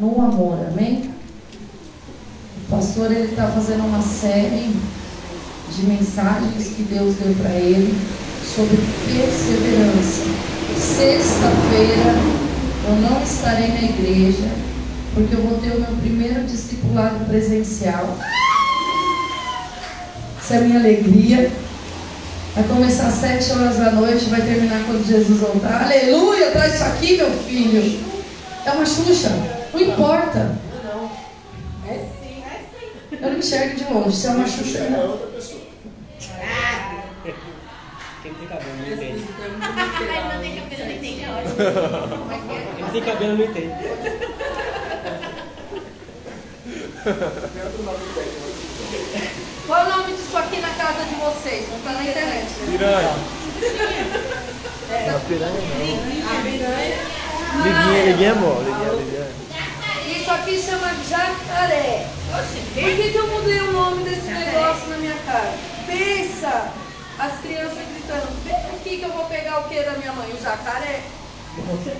no amor, amém? O pastor ele está fazendo uma série de mensagens que Deus deu para ele sobre perseverança. Sexta-feira eu não estarei na igreja porque eu vou ter o meu primeiro discipulado presencial. Essa é minha alegria. Vai começar às sete horas da noite, vai terminar quando Jesus voltar. Aleluia! Traz isso aqui, meu filho. É uma Xuxa. Não importa. Não. É sim, é sim. Eu não enxergo de longe. Se é uma Xuxa, É não. outra pessoa. Quem tem cabelo não entende. Ai, não tem cabelo, não entende, é ótimo. Quem tem cabelo não entende. Qual é o nome disso aqui na casa de vocês? Não está na internet. Piranha. A piranha. Liguinha, liguinha, amor. Liguinha, liguinha. Isso aqui chama jacaré. Por que, que eu mudei o nome desse negócio na minha casa? Pensa! As crianças gritando, vem aqui que eu vou pegar o que da minha mãe? O jacaré. Entendeu?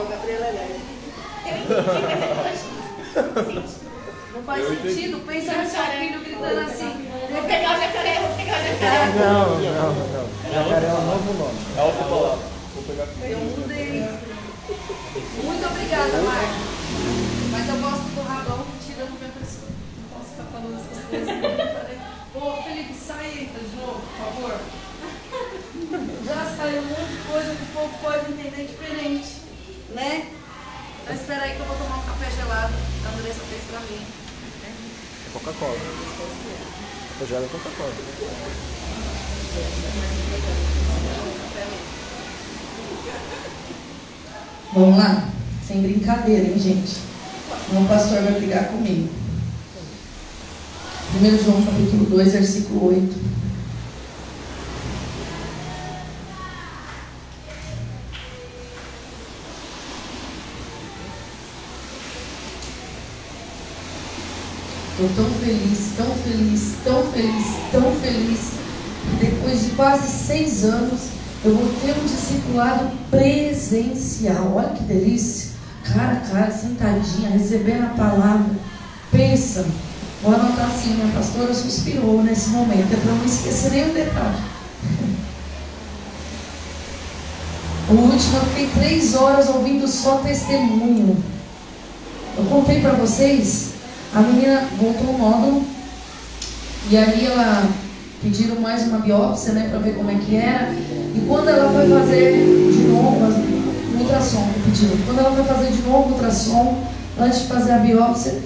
A Gabriela é leve. Não faz sentido? Pensa no seu filho gritando assim. Vou pegar o jacaré, vou pegar o jacaré. Não, não, não. Jacaré é um novo nome. É outra palavra. Vou pegar aqui. Eu mudei. Muito obrigada, Marcos. Mas eu gosto do rabão que tira do meu pessoa. Não posso ficar falando essas coisas. Ô, Felipe, sai entra de novo, por favor. Já saiu um monte de coisa que o povo pode entender diferente, né? Então espera aí que eu vou tomar um café gelado a Andressa fez pra mim. É Coca-Cola. Eu já é Coca-Cola. Vamos lá? Sem brincadeira, hein, gente? Senão o pastor vai brigar comigo. 1 João capítulo 2, versículo 8. Estou tão feliz, tão feliz, tão feliz, tão feliz. que Depois de quase seis anos, eu vou ter um discipulado presencial. Olha que delícia. Cara a cara, sentadinha, recebendo a palavra. Pensa. Vou anotar assim, minha pastora suspirou nesse momento. É para não esquecer nenhum detalhe. O último eu fiquei três horas ouvindo só testemunho. Eu contei para vocês, a menina voltou ao módulo e aí ela pediram mais uma biópsia, né, para ver como é que era. E quando ela foi fazer de novo um ultrassom, pediram. Quando ela foi fazer de novo o ultrassom, antes de fazer a biópsia,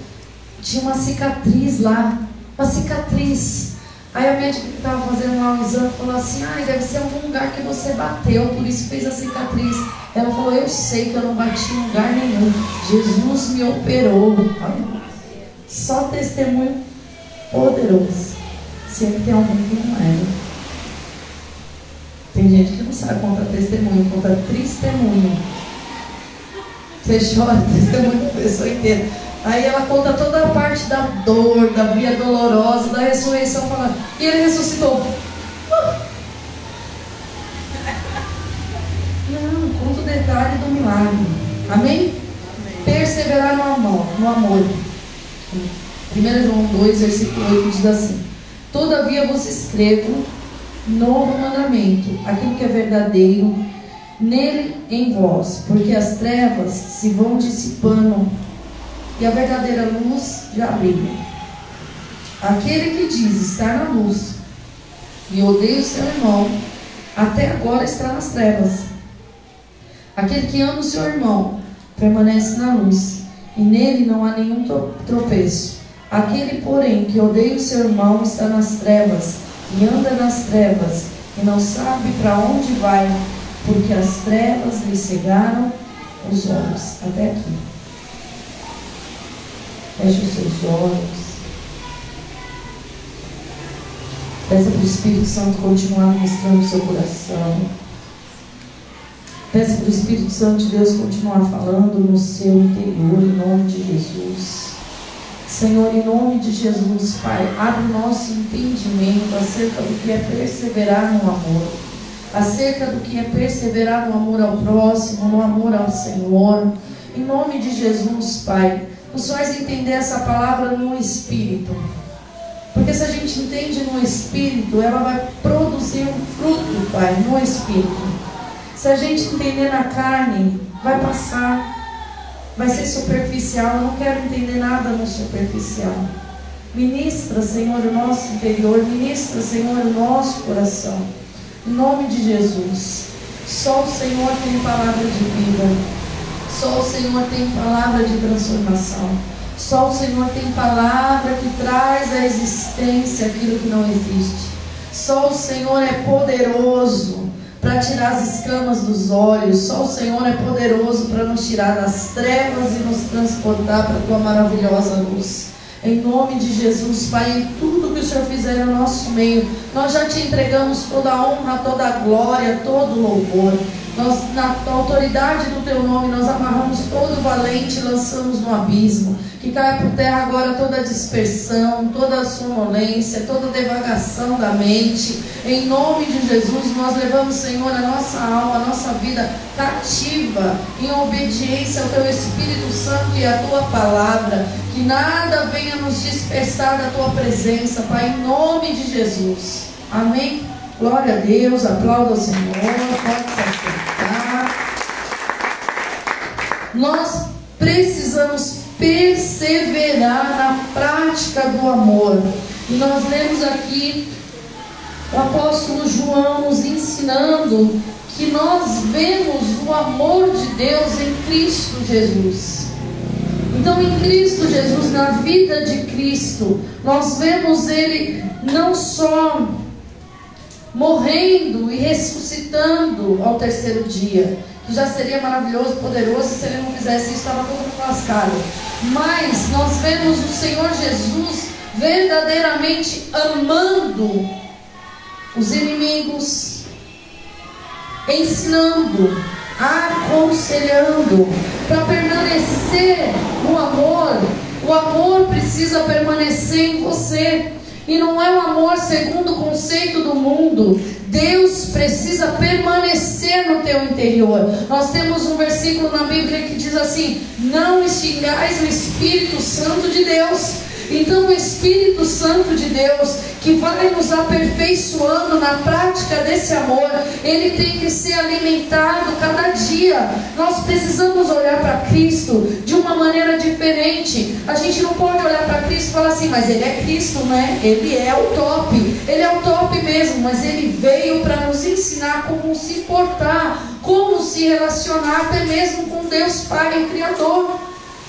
tinha uma cicatriz lá, uma cicatriz. Aí a médica que estava fazendo lá o exame falou assim, ah, deve ser algum lugar que você bateu, por isso fez a cicatriz. Ela falou, eu sei que eu não bati em lugar nenhum. Jesus me operou. Só testemunho poderoso. Sempre tem alguém que não é. né? Tem gente que não sabe contar testemunho, conta testemunho. Você chora testemunho da pessoa inteira. Aí ela conta toda a parte da dor, da via dolorosa, da ressurreição, falando, e ele ressuscitou. Uh! Não, conta o detalhe do milagre. Amém? Perseverar no amor. No amor. 1 João 2, versículo 8 diz assim: Todavia vos escrevo novo mandamento, aquilo que é verdadeiro, nele em vós, porque as trevas se vão dissipando e a verdadeira luz já brilha. Aquele que diz estar na luz e odeia o seu irmão, até agora está nas trevas. Aquele que ama o seu irmão permanece na luz, e nele não há nenhum tro- tropeço. Aquele, porém, que odeia o seu irmão está nas trevas, e anda nas trevas, e não sabe para onde vai, porque as trevas lhe cegaram os olhos. Até aqui. Feche os seus olhos. Peça para o Espírito Santo continuar ministrando o seu coração. Peça para o Espírito Santo de Deus continuar falando no seu interior, em nome de Jesus. Senhor, em nome de Jesus, Pai, abre o nosso entendimento acerca do que é perseverar no amor, acerca do que é perseverar no amor ao próximo, no amor ao Senhor. Em nome de Jesus, Pai, nos faz entender essa palavra no Espírito. Porque se a gente entende no Espírito, ela vai produzir um fruto, Pai, no Espírito. Se a gente entender na carne, vai passar. Vai ser superficial. Não quero entender nada no superficial. Ministra, Senhor, o nosso interior. Ministra, Senhor, o nosso coração. Em nome de Jesus. Só o Senhor tem palavra de vida. Só o Senhor tem palavra de transformação. Só o Senhor tem palavra que traz à existência aquilo que não existe. Só o Senhor é poderoso para tirar as escamas dos olhos. Só o Senhor é poderoso para nos tirar das trevas e nos transportar para a tua maravilhosa luz. Em nome de Jesus, Pai, em tudo que o Senhor fizer no nosso meio, nós já te entregamos toda a honra, toda a glória, todo o louvor. Nós, na autoridade do teu nome, nós amarramos todo valente e lançamos no abismo. Que caia por terra agora toda a dispersão, toda a sonolência, toda a devagação da mente. Em nome de Jesus, nós levamos, Senhor, a nossa alma, a nossa vida cativa, em obediência ao teu Espírito Santo e à tua palavra. Que nada venha nos dispersar da tua presença, Pai, em nome de Jesus. Amém. Glória a Deus, aplauda o Senhor, pode se acertar. Nós precisamos perseverar na prática do amor. E nós lemos aqui o apóstolo João nos ensinando que nós vemos o amor de Deus em Cristo Jesus. Então, em Cristo Jesus, na vida de Cristo, nós vemos Ele não só morrendo e ressuscitando ao terceiro dia, que já seria maravilhoso, poderoso, se ele não fizesse isso, estava todo mundo lascado. Mas nós vemos o Senhor Jesus verdadeiramente amando os inimigos, ensinando, aconselhando, para permanecer no amor. O amor precisa permanecer em você. E não é um amor segundo o conceito do mundo. Deus precisa permanecer no teu interior. Nós temos um versículo na Bíblia que diz assim: Não extingais o Espírito Santo de Deus. Então, o Espírito Santo de Deus, que vai nos aperfeiçoando na prática desse amor, ele tem que ser alimentado cada dia. Nós precisamos olhar para Cristo de uma maneira diferente. A gente não pode olhar para Cristo e falar assim, mas ele é Cristo, né? Ele é o top. Ele é o top mesmo, mas ele veio para nos ensinar como se portar, como se relacionar até mesmo com Deus Pai, o Criador.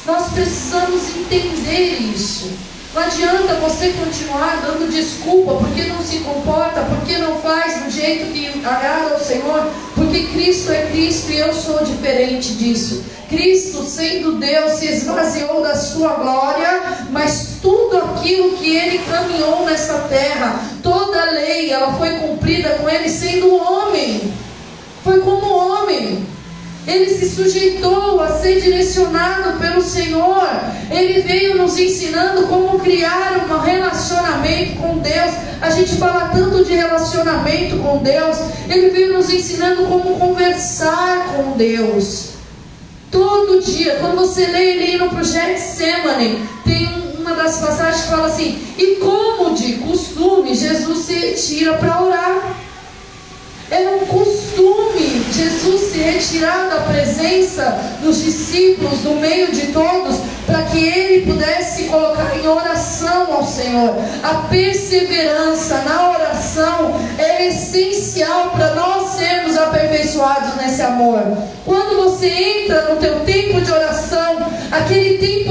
Nós precisamos entender isso. Não adianta você continuar dando desculpa porque não se comporta, porque não faz do jeito que agrada ao Senhor, porque Cristo é Cristo e eu sou diferente disso. Cristo, sendo Deus, se esvaziou da sua glória, mas tudo aquilo que ele caminhou nessa terra, toda a lei, ela foi cumprida com ele sendo homem. Foi como homem. Ele se sujeitou a ser direcionado pelo Senhor. Ele veio nos ensinando como criar um relacionamento com Deus. A gente fala tanto de relacionamento com Deus. Ele veio nos ensinando como conversar com Deus. Todo dia, quando você lê ele no projeto Semane, tem uma das passagens que fala assim: E como de costume, Jesus se retira para orar. Era um costume Jesus se retirar da presença dos discípulos, do meio de todos, para que ele pudesse se colocar em oração ao Senhor. A perseverança na oração é essencial para nós sermos aperfeiçoados nesse amor. Quando você entra no teu tempo de oração, aquele tempo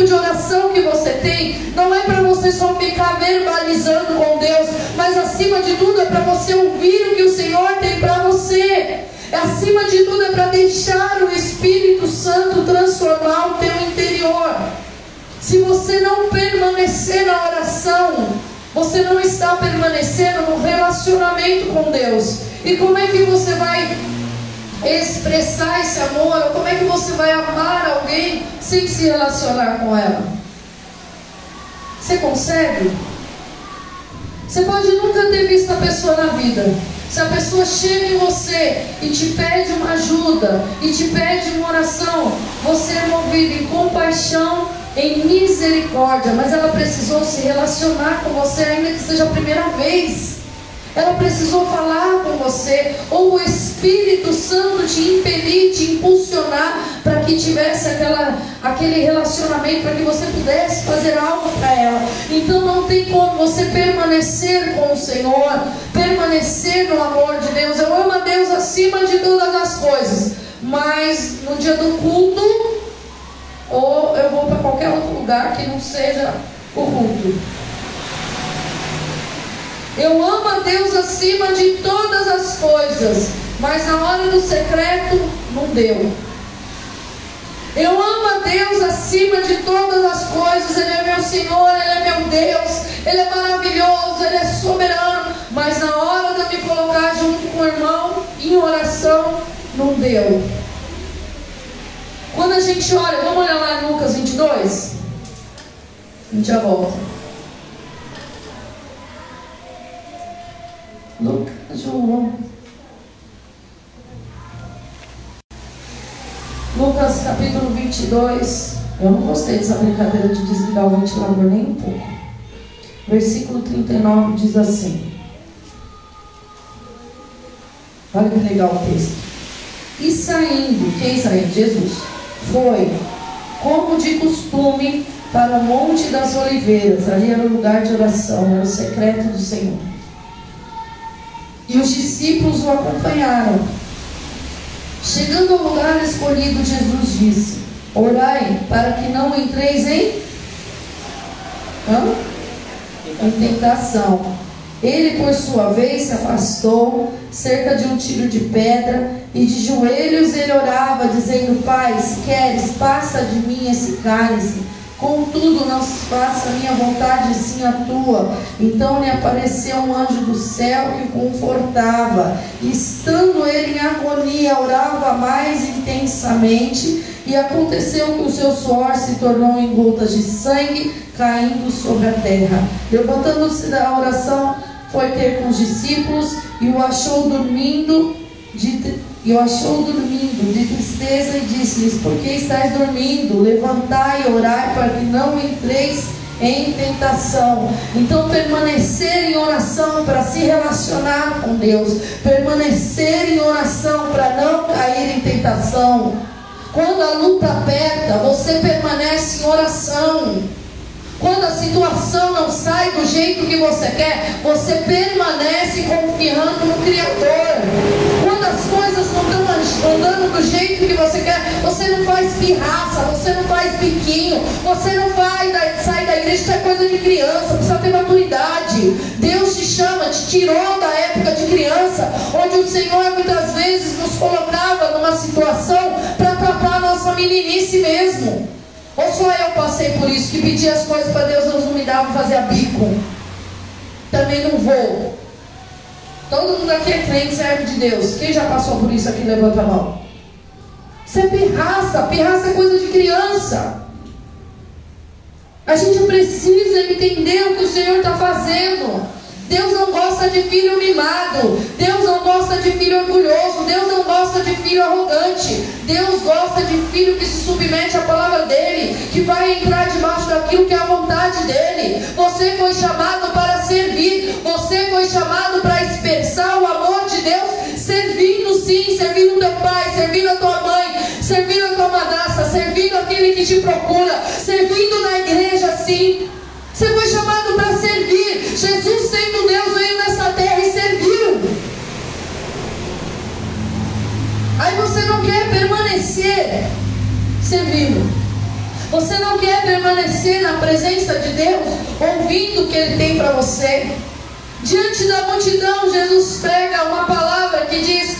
tem, não é para você só ficar verbalizando com Deus, mas acima de tudo é para você ouvir o que o Senhor tem para você. Acima de tudo é para deixar o Espírito Santo transformar o teu interior. Se você não permanecer na oração, você não está permanecendo no relacionamento com Deus. E como é que você vai expressar esse amor? Como é que você vai amar alguém sem se relacionar com ela? Você consegue? Você pode nunca ter visto a pessoa na vida, Se a pessoa chega em você e te pede uma ajuda, e te pede uma oração, você é movido em compaixão, em misericórdia, mas ela precisou se relacionar com você, ainda que seja a primeira vez. Ela precisou falar com você, ou o Espírito Santo te impelir, te impulsionar para que tivesse aquela, aquele relacionamento, para que você pudesse fazer algo para ela. Então não tem como você permanecer com o Senhor, permanecer no amor de Deus. Eu amo a Deus acima de todas as coisas, mas no dia do culto, ou eu vou para qualquer outro lugar que não seja o culto. Eu amo a Deus acima de todas as coisas, mas na hora do secreto não deu. Eu amo a Deus acima de todas as coisas, Ele é meu Senhor, Ele é meu Deus, Ele é maravilhoso, Ele é soberano, mas na hora de me colocar junto com o irmão em oração, não deu. Quando a gente olha, vamos olhar lá em Lucas 22? A gente já volta. Lucas, João. Lucas capítulo 22. Eu não gostei dessa brincadeira de desligar o ventilador nem um pouco. Versículo 39 diz assim. Olha que legal o texto. E saindo, quem saiu? Jesus. Foi, como de costume, para o Monte das Oliveiras. Ali era o lugar de oração, era o secreto do Senhor. E os discípulos o acompanharam. Chegando ao lugar escolhido, Jesus disse: Orai para que não entreis em, Hã? em tentação. Ele, por sua vez, se afastou cerca de um tiro de pedra e de joelhos ele orava, dizendo: Pai, se queres, passa de mim esse cálice. Contudo, não se faça a minha vontade, sim a tua. Então lhe apareceu um anjo do céu que confortava. Estando ele em agonia, orava mais intensamente. E aconteceu que o seu suor se tornou em gotas de sangue caindo sobre a terra. Levantando-se da oração, foi ter com os discípulos e o achou dormindo de e o achou dormindo de tristeza e disse-lhes: Por que estáis dormindo? Levantai e orai para que não entreis em tentação. Então, permanecer em oração para se relacionar com Deus, permanecer em oração para não cair em tentação. Quando a luta aperta, você permanece em oração. Quando a situação não sai do jeito que você quer, você permanece confiando no Criador. As coisas não estão andando do jeito que você quer, você não faz pirraça, você não faz biquinho, você não vai sair da igreja, isso é coisa de criança, precisa ter maturidade. Deus te chama, te tirou da época de criança, onde o Senhor muitas vezes nos colocava numa situação para tapar a nossa meninice mesmo. Ou só eu passei por isso, que pedi as coisas para Deus, Deus não me dava, fazia bico. Também não vou. Todo mundo aqui é crente, serve de Deus. Quem já passou por isso aqui, levanta a mão. Isso é pirraça, pirraça é coisa de criança. A gente precisa entender o que o Senhor está fazendo. Deus não gosta de filho mimado. Deus não gosta de filho orgulhoso. Deus não gosta de filho arrogante. Deus gosta de filho que se submete à palavra dele, que vai entrar debaixo daquilo que é a vontade dele. Você foi chamado para servir. Você foi chamado para expressar o amor de Deus, servindo sim, servindo teu pai, servindo a tua mãe, servindo a tua madrasta, servindo aquele que te procura, servindo na igreja sim. Você foi chamado para servir. Jesus, sendo Deus, veio nessa terra e serviu. Aí você não quer permanecer servindo. Você não quer permanecer na presença de Deus, ouvindo o que Ele tem para você. Diante da multidão, Jesus prega uma palavra que diz: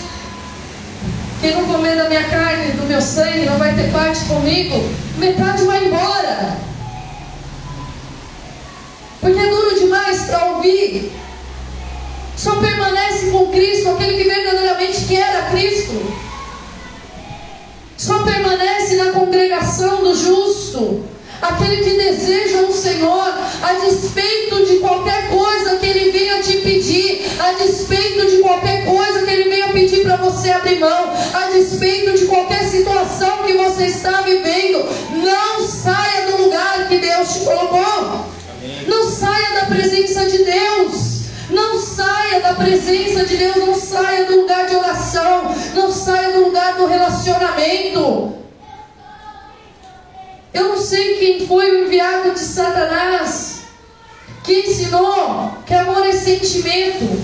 Quem não comer da minha carne, do meu sangue, não vai ter parte comigo. Metade vai embora. Porque é duro demais para ouvir. Só permanece com Cristo aquele que verdadeiramente quer a Cristo. Só permanece na congregação do justo Aquele que deseja o Senhor, a despeito de qualquer coisa que Ele venha te pedir, a despeito de qualquer coisa que Ele venha pedir para você abrir mão, a despeito de qualquer situação que você está vivendo, não saia do lugar que Deus te colocou. Não saia da presença de Deus. Não saia da presença de Deus, não saia do lugar de oração, não saia do lugar do relacionamento. Eu não sei quem foi o enviado de Satanás que ensinou que amor é sentimento.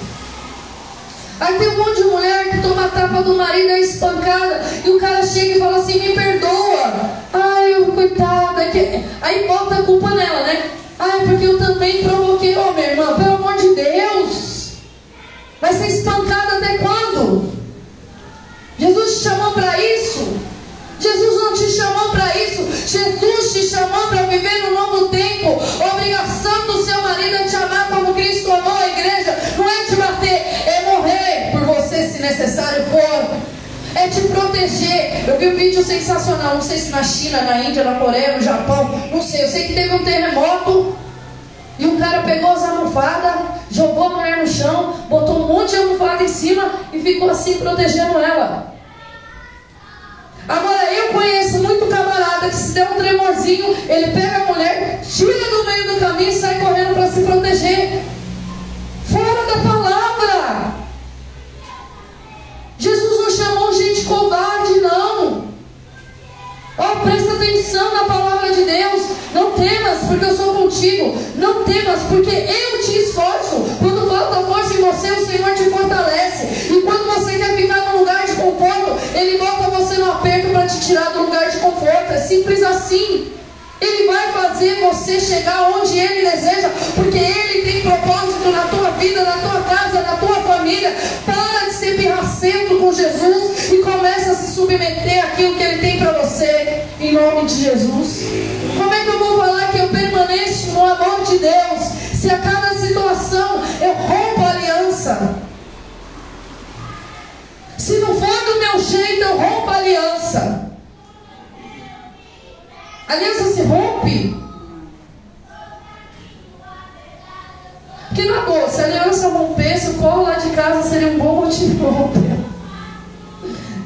Aí tem um monte de mulher que toma a tapa do marido, é espancada, e o cara chega e fala assim: me perdoa. Ai, coitada. Aí bota a culpa nela, né? Ai, porque eu também provoquei. Não sei se na China, na Índia, na Coreia, no Japão. Não sei. Eu sei que teve um terremoto. E o cara pegou as almofadas, jogou a mulher no chão, botou um monte de almofada em cima e ficou assim protegendo ela. Agora eu conheço muito camarada que se der um tremorzinho, ele pega simples assim. Ele vai fazer você chegar onde Ele deseja, porque Ele tem propósito na tua vida, na tua casa, na tua família. Para de ser pirracento com Jesus e começa a se submeter àquilo que Ele tem para você, em nome de Jesus. Como é que eu vou falar que eu permaneço no amor de Deus, se a cada situação eu rompo a aliança? Se não for do meu jeito, eu rompo a aliança. Aliança se rompe. Que na boa, se a aliança rompesse, o colo lá de casa seria um bom motivo para romper.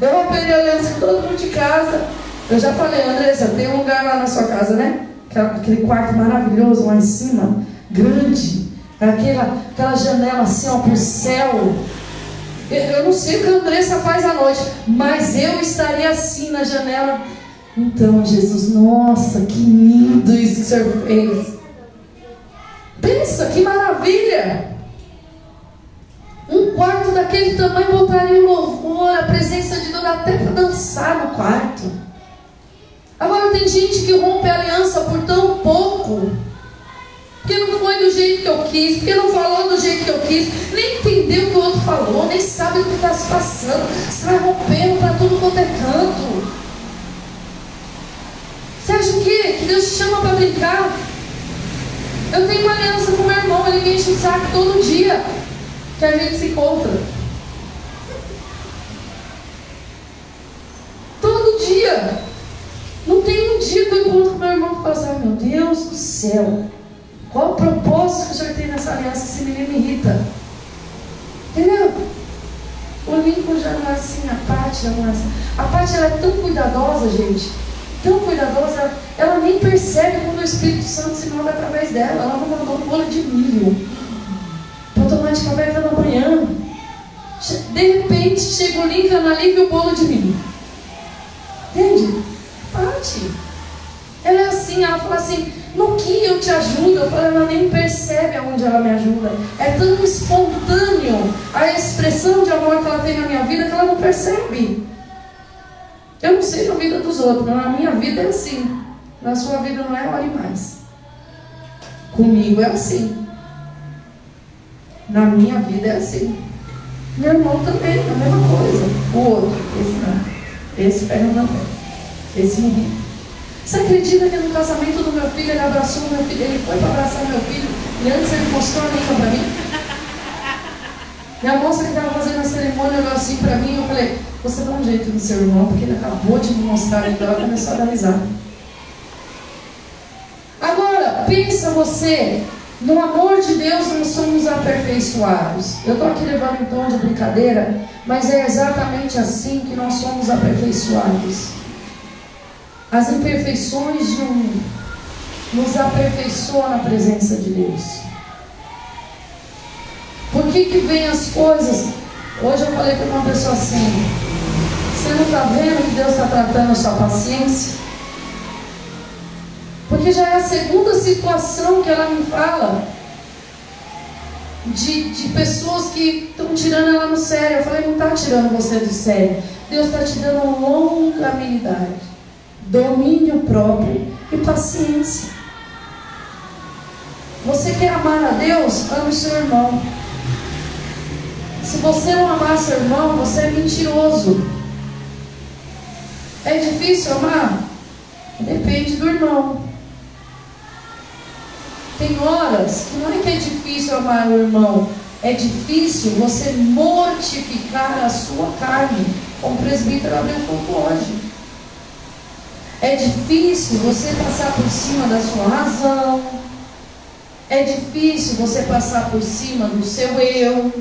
Eu romperia a aliança com todo mundo de casa. Eu já falei, Andressa, tem um lugar lá na sua casa, né? Aquele quarto maravilhoso lá em cima, grande. Aquela, aquela janela assim, ó, para o céu. Eu não sei o que a Andressa faz à noite, mas eu estaria assim na janela. Então, Jesus, nossa, que lindo isso que o Senhor fez. Pensa, que maravilha! Um quarto daquele tamanho botaria o louvor, a presença de Deus até para dançar no quarto. Agora tem gente que rompe a aliança por tão pouco. Porque não foi do jeito que eu quis, porque não falou do jeito que eu quis, nem entendeu o que o outro falou, nem sabe o que está se passando. Sai rompendo para tudo quanto é canto. Você acha o quê? Que Deus te chama para brincar? Eu tenho uma aliança com meu irmão, ele me enche o saco todo dia que a gente se encontra. Todo dia. Não tem um dia que eu encontro com meu irmão que assim, ai meu Deus do céu. Qual o propósito que o senhor tem nessa aliança? Esse menino me irrita. Entendeu? O Lincoln já não é assim, a já não é assim. A Paty ela é tão cuidadosa, gente. Tão cuidadosa, ela, ela nem percebe quando o Espírito Santo se move através dela. Ela não mandou um bolo de milho de café da manhã. De repente chega o Lincoln ali e viu o bolo de milho. Entende? Paty. Ela é assim, ela fala assim, no que eu te ajudo, eu falo, ela nem percebe aonde ela me ajuda. É tão espontâneo a expressão de amor que ela tem na minha vida que ela não percebe. Eu não sei na vida dos outros, mas na minha vida é assim. Na sua vida não é ore mais. Comigo é assim. Na minha vida é assim. Meu irmão também, a mesma coisa. O outro, esse não. Esse pega na pé. Esse me você acredita que no casamento do meu filho ele abraçou meu filho? Ele foi para abraçar meu filho e antes ele mostrou a língua para mim? E a moça que estava fazendo a cerimônia olhou assim para mim e eu falei, você dá um jeito no seu irmão, porque ele acabou de me mostrar língua, ela começou a dar risada. pensa você, no amor de Deus nós somos aperfeiçoados. Eu estou aqui levando um tom de brincadeira, mas é exatamente assim que nós somos aperfeiçoados. As imperfeições de um nos aperfeiçoa na presença de Deus. Por que, que vem as coisas? Hoje eu falei para uma pessoa assim: você não está vendo que Deus está tratando a sua paciência? Porque já é a segunda situação que ela me fala de, de pessoas que estão tirando ela no sério. Eu falei, não está tirando você do sério. Deus está te dando longanimidade, domínio próprio e paciência. Você quer amar a Deus? Ame seu irmão. Se você não amar seu irmão, você é mentiroso. É difícil amar? Depende do irmão. Tem horas que não é que é difícil amar o irmão, é difícil você mortificar a sua carne, como o presbítero abriu hoje. É difícil você passar por cima da sua razão. É difícil você passar por cima do seu eu.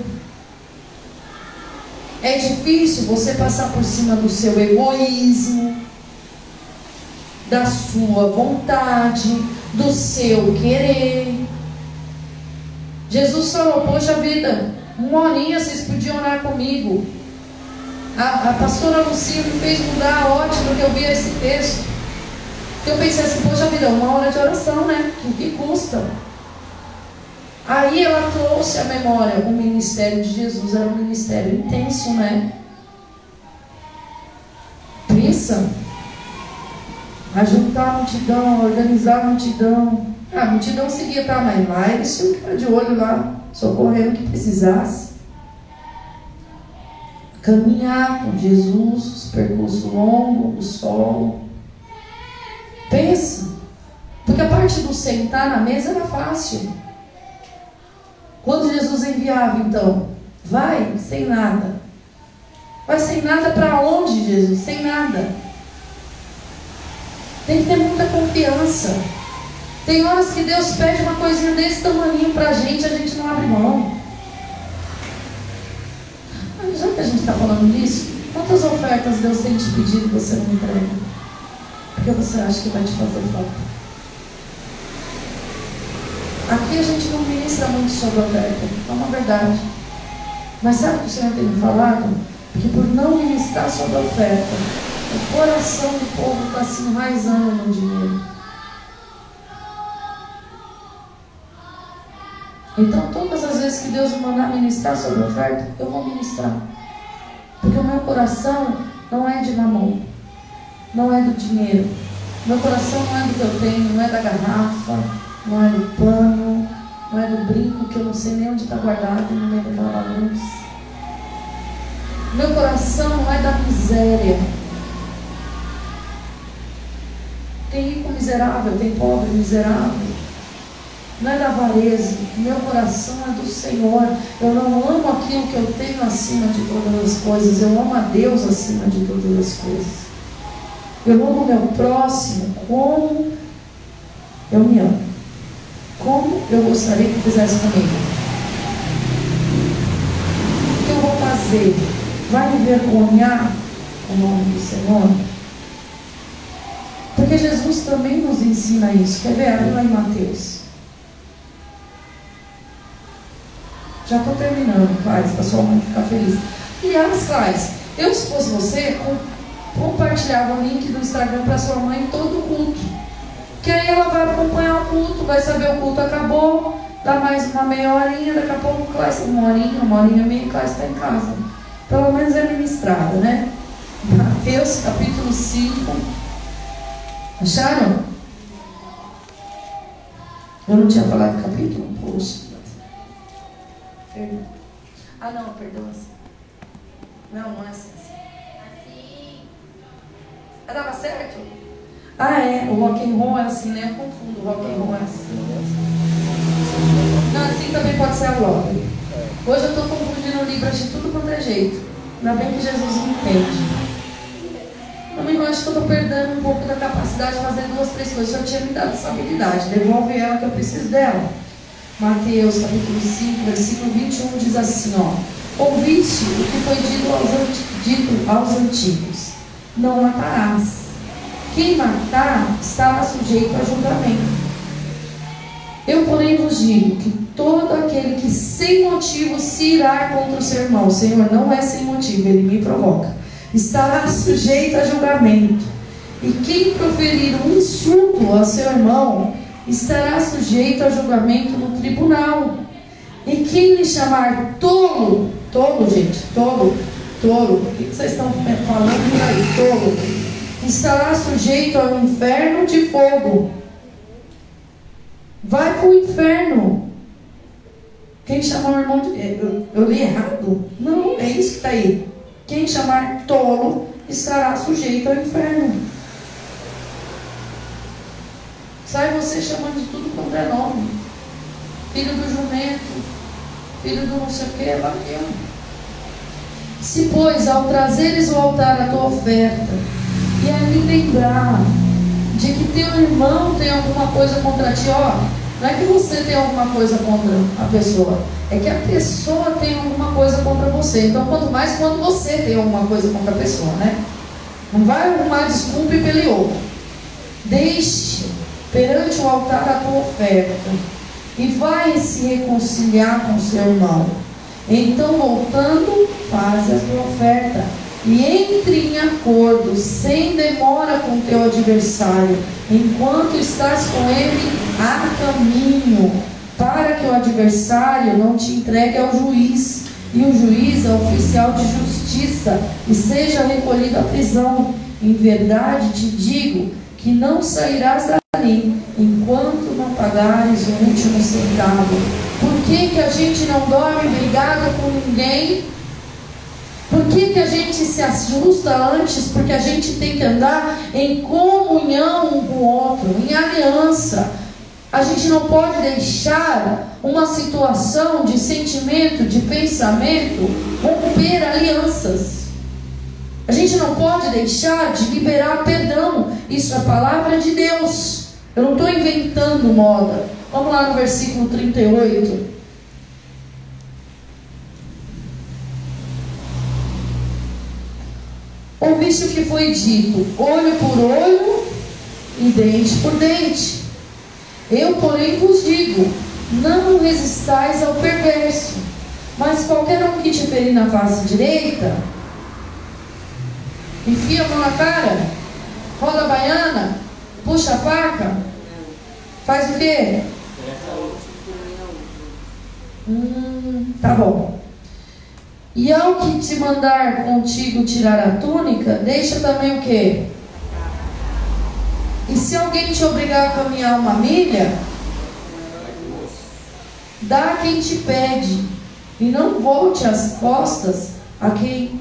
É difícil você passar por cima do seu egoísmo, da sua vontade, do seu querer. Jesus falou: Poxa vida, uma horinha vocês podiam orar comigo. A, a pastora Lucia me fez mudar a ótica que eu vi esse texto. Eu pensei assim: Poxa vida, uma hora de oração, né? O que custa? Aí ela trouxe a memória, o ministério de Jesus era um ministério intenso, né? Pensa, ajuntar a multidão, organizar a multidão. Ah, a multidão seguia, tá, mas lá eles tinham que estar de olho lá, socorrendo o que precisasse. Caminhar com Jesus, os percursos longos, o sol. Pensa, porque a parte do sentar na mesa era fácil. Quando Jesus enviava, então, vai sem nada. Vai sem nada para onde, Jesus? Sem nada. Tem que ter muita confiança. Tem horas que Deus pede uma coisinha desse tamanho para a gente, a gente não abre mão. Mas já que a gente está falando disso, quantas ofertas Deus tem te pedido que você não entrega? Porque você acha que vai te fazer falta. Aqui a gente não ministra muito sobre oferta, é uma verdade. Mas sabe o que o Senhor tem falado? Que por não ministrar sobre oferta, o coração do povo está se enraizando no dinheiro. Então, todas as vezes que Deus me mandar ministrar sobre oferta, eu vou ministrar. Porque o meu coração não é de mamão, não é do dinheiro. Meu coração não é do que eu tenho, não é da garrafa, não é do pano, não é do brinco que eu não sei nem onde está guardado no meio daquela luz. Meu coração não é da miséria. Tem rico miserável, tem pobre miserável. Não é da avareza. Meu coração é do Senhor. Eu não amo aquilo que eu tenho acima de todas as coisas. Eu amo a Deus acima de todas as coisas. Eu amo meu próximo como eu me amo como eu gostaria que fizesse comigo. O que eu vou fazer? Vai me vergonhar o nome do Senhor? Porque Jesus também nos ensina isso. Quer ver? Abre lá em Mateus. Já estou terminando, Clarice, para sua mãe ficar feliz. Aliás, Clarice, eu se fosse você, compartilhava o link do Instagram para sua mãe todo culto. Que aí ela vai acompanhar o culto, vai saber o culto acabou, dá mais uma meia horinha, daqui a pouco Clássica, uma horinha, uma horinha e meia, Clássica está em casa. Pelo menos é ministrada, né? Mateus capítulo 5. Acharam? Eu não tinha falado capítulo? Poxa. Perdão. Ah não, perdão. Não, não é assim. Assim. Dava certo? Ah, é, o rock and roll é assim, né? Eu confundo, o rock and roll é assim. Não, assim também pode ser a glória. Hoje eu estou confundindo Libras de tudo quanto é jeito. Ainda bem que Jesus me entende. Me acho que eu estou perdendo um pouco da capacidade de fazer duas, três coisas. Senhor tinha me dado essa habilidade. Devolve ela que eu preciso dela. Mateus capítulo 5, versículo 21 diz assim, ó. Ouviste o que foi dito aos, dito aos antigos. Não matarás. Quem matar estava sujeito a julgamento. Eu, porém, vos digo que todo aquele que sem motivo se irá contra o seu irmão, Senhor, não é sem motivo, ele me provoca, estará sujeito a julgamento. E quem proferir um insulto ao seu irmão, estará sujeito a julgamento no tribunal. E quem lhe chamar tolo, tolo, gente, tolo, tolo, o que vocês estão falando aí, tolo, estará sujeito ao inferno de fogo. Vai para o inferno. Quem chamar o irmão de. É, eu, eu li errado? Não, é isso que está aí. Quem chamar tolo estará sujeito ao inferno. Sai você chamando de tudo quanto é nome. Filho do jumento, filho do não sei o que, eu. Se, pois, ao trazeres o altar a tua oferta, e ali lembrar de que teu irmão tem alguma coisa contra ti, ó, não é que você tem alguma coisa contra a pessoa, é que a pessoa tem alguma coisa contra você. Então, quanto mais quando você tem alguma coisa contra a pessoa, né? Não vai arrumar desculpa e peleou. Deixe perante o altar a tua oferta e vai se reconciliar com seu irmão. Então, voltando, faz a tua oferta e entre em acordo, sem demora com teu adversário, enquanto estás com ele a caminho, para que o adversário não te entregue ao juiz, e o juiz ao oficial de justiça, e seja recolhido à prisão. Em verdade te digo que não sairás dali enquanto não pagares o último centavo. Por que, que a gente não dorme brigado com ninguém? Por que, que a gente se ajusta antes? Porque a gente tem que andar em comunhão um com o outro, em aliança. A gente não pode deixar uma situação de sentimento, de pensamento, romper alianças. A gente não pode deixar de liberar perdão. Isso é palavra de Deus. Eu não estou inventando moda. Vamos lá no versículo 38. Ouviste o que foi dito, olho por olho e dente por dente. Eu, porém, vos digo: não resistais ao perverso, mas qualquer um que te ferir na face direita, enfia a mão na cara, roda a baiana, puxa a faca, faz o quê? Hum, tá bom. E ao que te mandar contigo tirar a túnica, deixa também o quê? E se alguém te obrigar a caminhar uma milha, dá a quem te pede, e não volte as costas a quem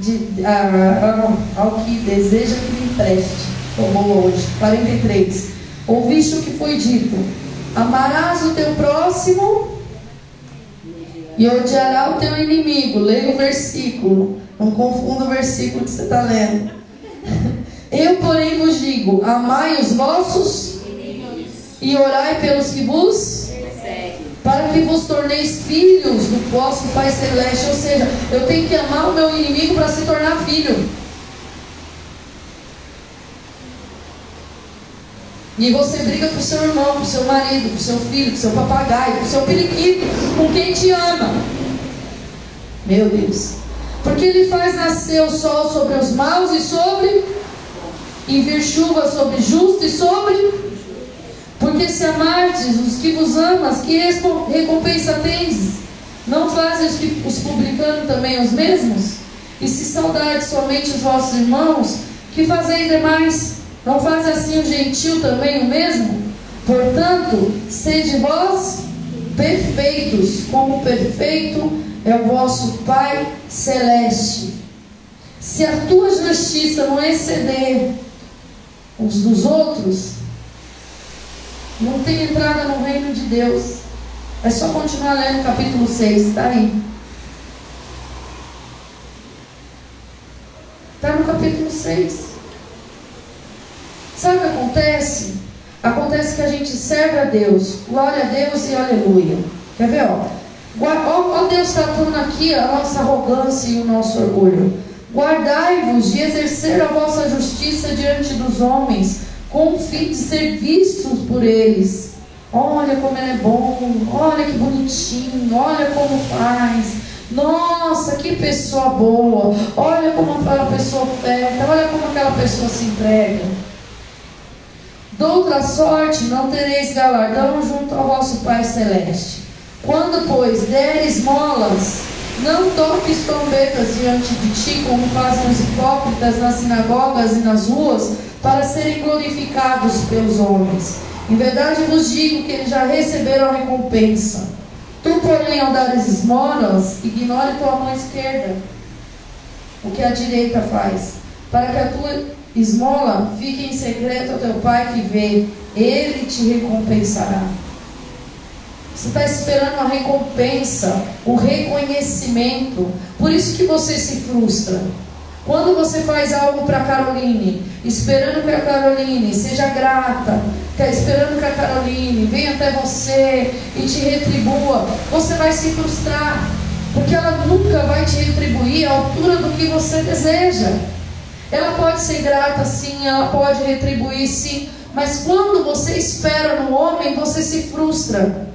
de, a, a, ao que deseja que lhe empreste. Tomou hoje. 43. Ouviste o que foi dito: Amarás o teu próximo e odiará o teu inimigo. Leia o versículo. Não confunda o versículo que você está lendo. Eu, porém, vos digo: amai os vossos e orai pelos que vos para que vos torneis filhos do vosso Pai Celeste. Ou seja, eu tenho que amar o meu inimigo para se tornar filho. E você briga com seu irmão, com seu marido, com seu filho, com seu papagaio, com seu periquito, com quem te ama. Meu Deus. Porque ele faz nascer o sol sobre os maus e sobre, e vir chuva sobre justos e sobre. Porque se amardes os que vos amas, que recompensa tens? Não fazem os, publicanos também os mesmos? E se saudardes somente os vossos irmãos, que fazeis demais? Não faz assim o gentil também o mesmo? Portanto, sede vós perfeitos, como perfeito é o vosso Pai celeste. Se a tua justiça não exceder os dos outros, não tem entrada no reino de Deus. É só continuar lendo o capítulo 6, está aí. Está no capítulo 6. Sabe o que acontece? Acontece que a gente serve a Deus, glória a Deus e aleluia. Quer ver? Ó, ó, ó Deus tratando aqui a nossa arrogância e o nosso orgulho. Guardai-vos de exercer a vossa justiça diante dos homens, com o fim de ser vistos por eles. Olha como ele é bom, olha que bonitinho, olha como faz. Nossa, que pessoa boa, olha como aquela pessoa oferta, olha como aquela pessoa se entrega. Doutra sorte não tereis galardão junto ao vosso Pai Celeste. Quando, pois, deres molas, não toques trombetas diante de ti, como fazem os hipócritas nas sinagogas e nas ruas, para serem glorificados pelos homens. Em verdade vos digo que eles já receberam a recompensa. Tu, porém, ao dares esmolas, ignore tua mão esquerda, o que a direita faz, para que a tua esmola fique em secreto ao teu pai que vê, ele te recompensará. Você está esperando a recompensa, o reconhecimento. Por isso que você se frustra. Quando você faz algo para Caroline, esperando que a Caroline seja grata, esperando que a Caroline venha até você e te retribua, você vai se frustrar, porque ela nunca vai te retribuir à altura do que você deseja. Ela pode ser grata sim, ela pode retribuir sim, mas quando você espera no homem, você se frustra.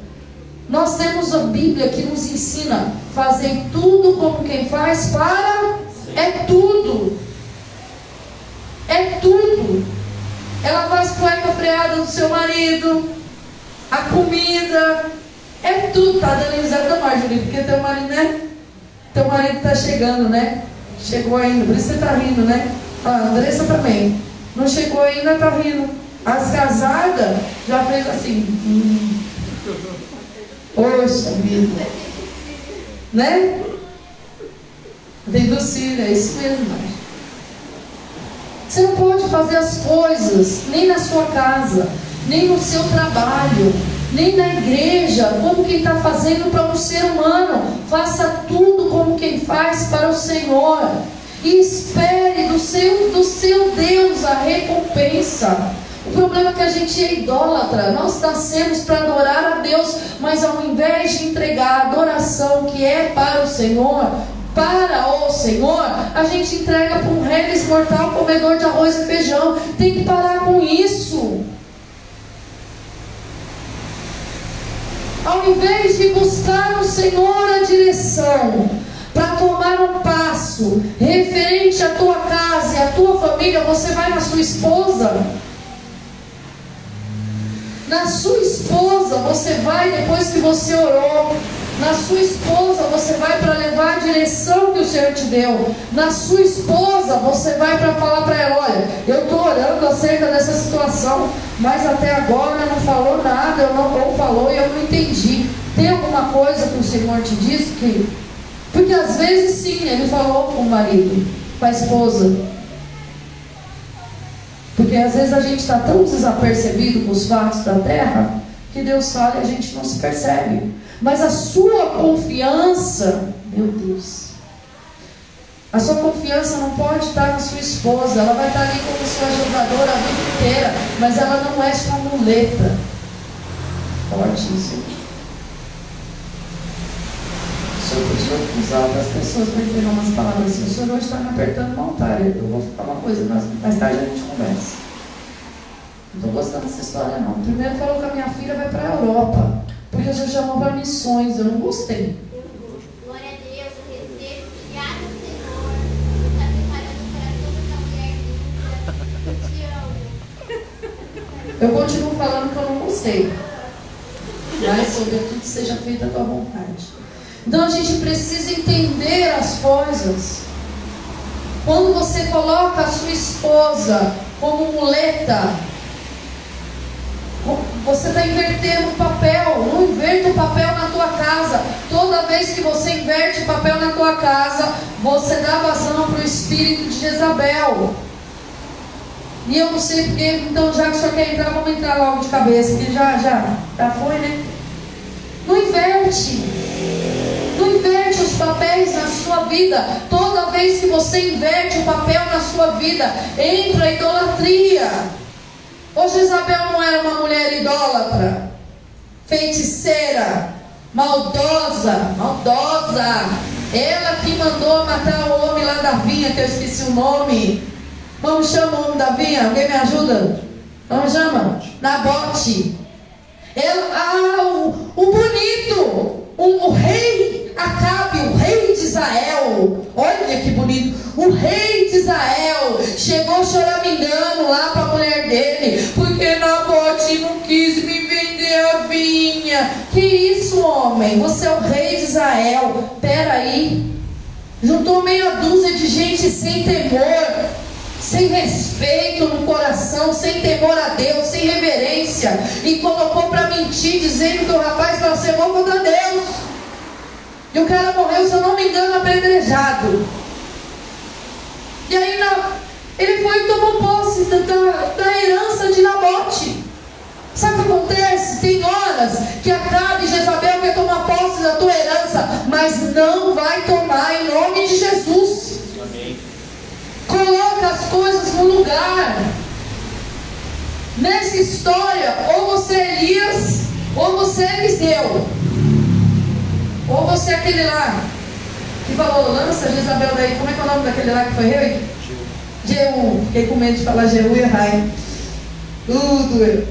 Nós temos a Bíblia que nos ensina: fazer tudo como quem faz para é tudo. É tudo. Ela faz cueca freada do seu marido, a comida, é tudo. Tá dando risada da Marjorie, porque teu marido, né? Teu marido tá chegando, né? Chegou ainda, por isso você tá rindo, né? Ah, Andressa também. Não chegou ainda, tá rindo. As casadas já fez assim. Hum. Poxa vida. Né? Vem do Ciro, é isso mesmo, mas. Você não pode fazer as coisas nem na sua casa, nem no seu trabalho, nem na igreja, como quem está fazendo para um ser humano. Faça tudo como quem faz para o Senhor. E espere do seu, do seu Deus a recompensa. O problema é que a gente é idólatra. Nós nascemos para adorar a Deus, mas ao invés de entregar a adoração que é para o Senhor, para o Senhor, a gente entrega para um reles mortal comedor de arroz e feijão. Tem que parar com isso. Ao invés de buscar no Senhor a direção, para tomar um passo referente à tua casa e à tua família, você vai na sua esposa. Na sua esposa, você vai depois que você orou. Na sua esposa você vai para levar a direção que o Senhor te deu. Na sua esposa você vai para falar para ela: olha, eu estou orando acerca dessa situação, mas até agora não falou nada, eu não ou falou e eu não entendi. Tem alguma coisa que o Senhor te disse que. Porque às vezes sim, ele falou com o marido, com a esposa. Porque às vezes a gente está tão desapercebido com os fatos da terra que Deus fala e a gente não se percebe. Mas a sua confiança, meu Deus, a sua confiança não pode estar na sua esposa, ela vai estar ali como sua ajudadora a vida inteira, mas ela não é sua muleta. Forte. O Senhor usar outras pessoas para entender umas palavras assim. O Senhor hoje está me apertando no altar. Eu vou falar uma coisa, mas mais tarde a gente conversa. Não estou gostando dessa história, não. Primeiro falou que a minha filha vai para a Europa. Porque Jesus chamou para missões, eu não gostei. Glória a Deus, eu recebo. Obrigada, Senhor. Está preparando o coração dessa mulher linda. Eu te amo. Eu continuo falando que eu não gostei. Mas, sobretudo, seja feita a tua vontade. Então a gente precisa entender as coisas. Quando você coloca a sua esposa como muleta, você está invertendo o papel. Não inverta o papel na tua casa. Toda vez que você inverte o papel na tua casa, você dá vazão para o espírito de Jezabel. E eu não sei porque, então já que o senhor quer entrar, vamos entrar logo de cabeça, porque já, já, já foi, né? Não inverte. Inverte os papéis na sua vida. Toda vez que você inverte o papel na sua vida, entra a idolatria. Hoje Isabel não era uma mulher idólatra, feiticeira, maldosa, maldosa. Ela que mandou matar o homem lá da vinha, que eu esqueci o nome. Como chama o homem da vinha? Alguém me ajuda? Como chama? Nabote. Ela, ah, o, o bonito, o, o rei Acabe, o rei de Israel. Olha que bonito. O rei de Israel chegou choramingando lá para a mulher dele, porque Nabote não quis me vender a vinha. Que isso, homem? Você é o rei de Israel. Peraí. Juntou meia dúzia de gente sem temor sem respeito no coração, sem temor a Deus, sem reverência, e colocou para mentir, dizendo que o rapaz blasfemou contra Deus. E o cara morreu, se eu não me engano, apedrejado. E aí ele foi e tomou posse da, da, herança de Nabote. Sabe o que acontece? Tem horas que Acabe e Jezabel quer tomar posse da tua herança, mas não vai tomar em nome de Jesus. Coloca as coisas no lugar. Nessa história, ou você é Elias, ou você é Eliseu. Ou você é aquele lá que falou, lança Jezabel daí. Como é que é o nome daquele lá que foi rei? Jeú. Fiquei com medo de falar Jeú e Rai. Tudo eu.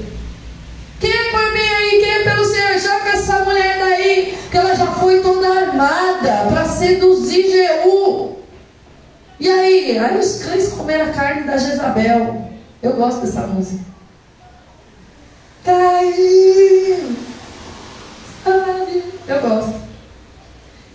Quem é por mim aí? Quem é pelo Senhor? Joga essa mulher daí, que ela já foi toda armada para seduzir Jeú. E aí? Aí os cães comeram a carne da Jezabel. Eu gosto dessa música. Caiu. Sabe? Eu gosto.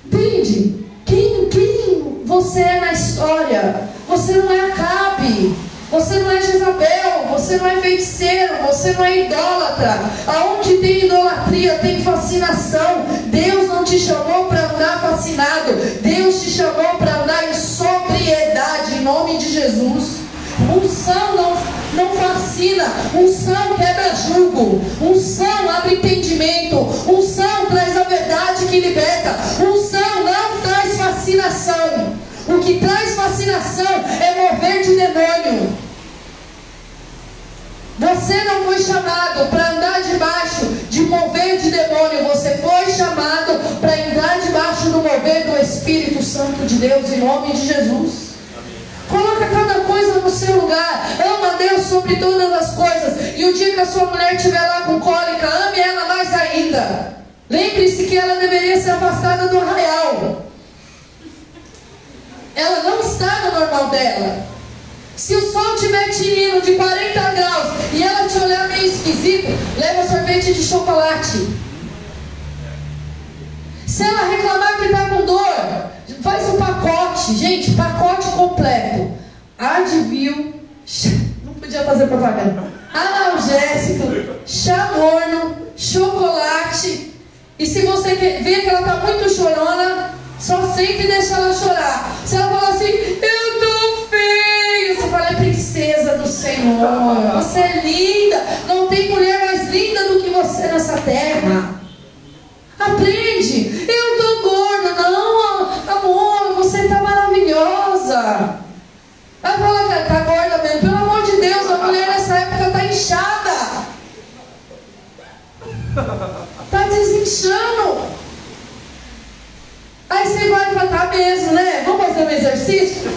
Entende? Quem, quem você é na história? Você não é Acabe. Você não é Jezabel, você não é feiticeiro, você não é idólatra. Aonde tem idolatria, tem fascinação. Deus não te chamou para andar fascinado. Deus te chamou para andar em sobriedade, em nome de Jesus. Unção não, não fascina, unção quebra jugo, unção abre entendimento, unção traz a verdade que liberta, unção não traz fascinação. O que traz fascinação é mover de demônio. Você não foi chamado para andar debaixo de mover de demônio. Você foi chamado para andar debaixo do mover do Espírito Santo de Deus, em nome de Jesus. Coloca cada coisa no seu lugar. Ama Deus sobre todas as coisas. E o dia que a sua mulher estiver lá com cólica, ame ela mais ainda. Lembre-se que ela deveria ser afastada do arraial. Ela não está no normal dela. Se o sol estiver tinindo de 40 graus e ela te olhar meio esquisito, leva sorvete de chocolate. Se ela reclamar que está com dor, faz um pacote, gente, pacote completo. Advil, não podia fazer propaganda. Analgésico, chá morno, chocolate. E se você vê que ela está muito chorona, só sempre deixa ela chorar. Se ela falar assim, eu tô feio, você fala, é princesa do Senhor. Você é linda. Não tem mulher mais linda do que você nessa terra. Aprende. Eu tô gorda. Não, amor, você tá maravilhosa. Vai falar que tá gorda mesmo. Pelo amor de Deus, a mulher nessa época tá inchada. Tá desinchando. Aí você vai falar, tá mesmo, né? Vamos fazer um exercício?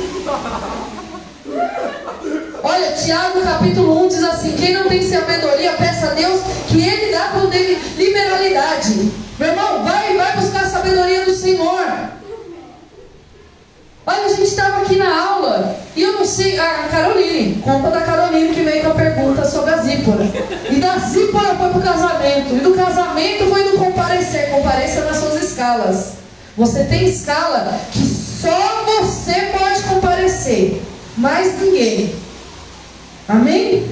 Olha, Tiago capítulo 1 diz assim: quem não tem sabedoria, peça a Deus que Ele dá com liberalidade. Meu irmão, vai, vai buscar a sabedoria do Senhor. Olha, a gente estava aqui na aula e eu não sei, a Caroline, conta da Caroline que veio com a pergunta sobre a Zípora. E da Zípora foi para o casamento. E do casamento foi do comparecer. Compareça nas suas escalas. Você tem escala que só você pode comparecer, mais ninguém. Amém?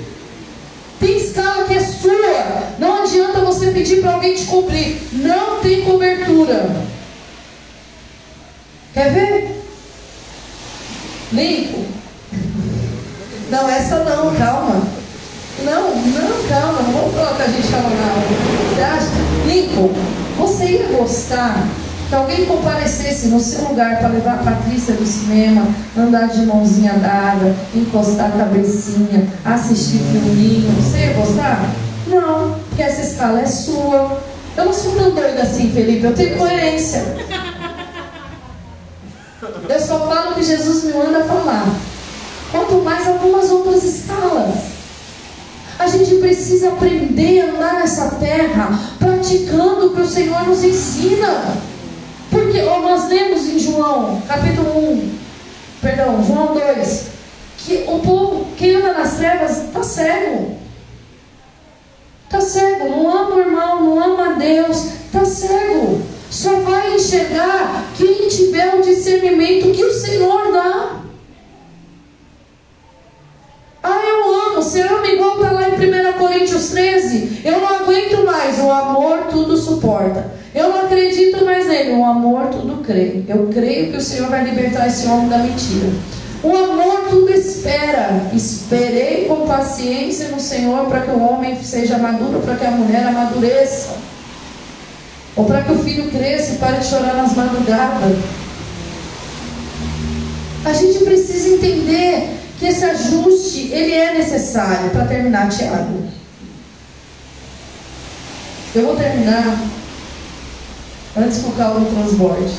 Tem escala que é sua. Não adianta você pedir para alguém te cumprir. Não tem cobertura. Quer ver? Limpo. Não, essa não, calma. Não, não, calma. Não vamos colocar a gente calma na aula. Limpo. Você ia gostar que alguém comparecesse no seu lugar para levar a Patrícia do cinema, andar de mãozinha dada, encostar a cabecinha, assistir filminho, você ia gostar? Não, porque essa escala é sua. Eu não sou tão doida assim, Felipe, eu tenho coerência. Eu só falo o que Jesus me manda falar. Quanto mais algumas outras escalas. A gente precisa aprender a andar nessa terra praticando o que o Senhor nos ensina. Porque ó, nós lemos em João, capítulo 1, perdão, João 2, que o povo que anda nas trevas está cego. Está cego, não ama o irmão, não ama a Deus, está cego. Só vai enxergar quem tiver o discernimento que o Senhor dá. Ah, eu amo. Você ama igual está lá em 1 Coríntios 13. Eu não aguento mais. O amor tudo suporta. Eu não acredito mais nele. O amor tudo crê. Eu creio que o Senhor vai libertar esse homem da mentira. O amor tudo espera. Esperei com paciência no Senhor para que o homem seja maduro, para que a mulher amadureça. Ou para que o filho cresça e pare de chorar nas madrugadas. A gente precisa entender que esse ajuste ele é necessário para terminar, Tiago. Eu vou terminar antes que o carro transborde.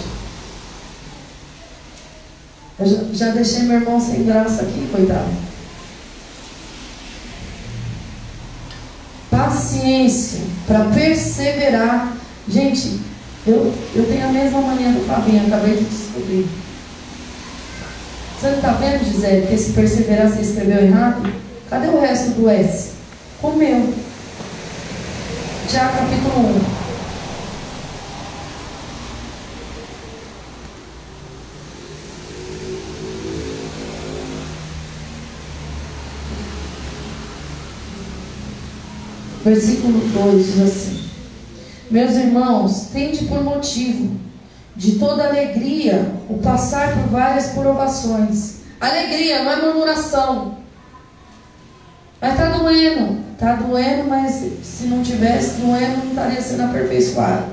Eu já, já deixei meu irmão sem graça aqui, coitado. Paciência para perseverar. Gente, eu, eu tenho a mesma mania do Fabinho, acabei de descobrir. Você não está vendo, Gisele, que esse perseverar você escreveu errado? Cadê o resto do S? Comeu. Tiago capítulo 1. Versículo 2 diz assim: Meus irmãos, tende por motivo de toda alegria o passar por várias provações. Alegria, não é murmuração. Mas está doendo, está doendo, mas se não tivesse doendo, não estaria sendo aperfeiçoado.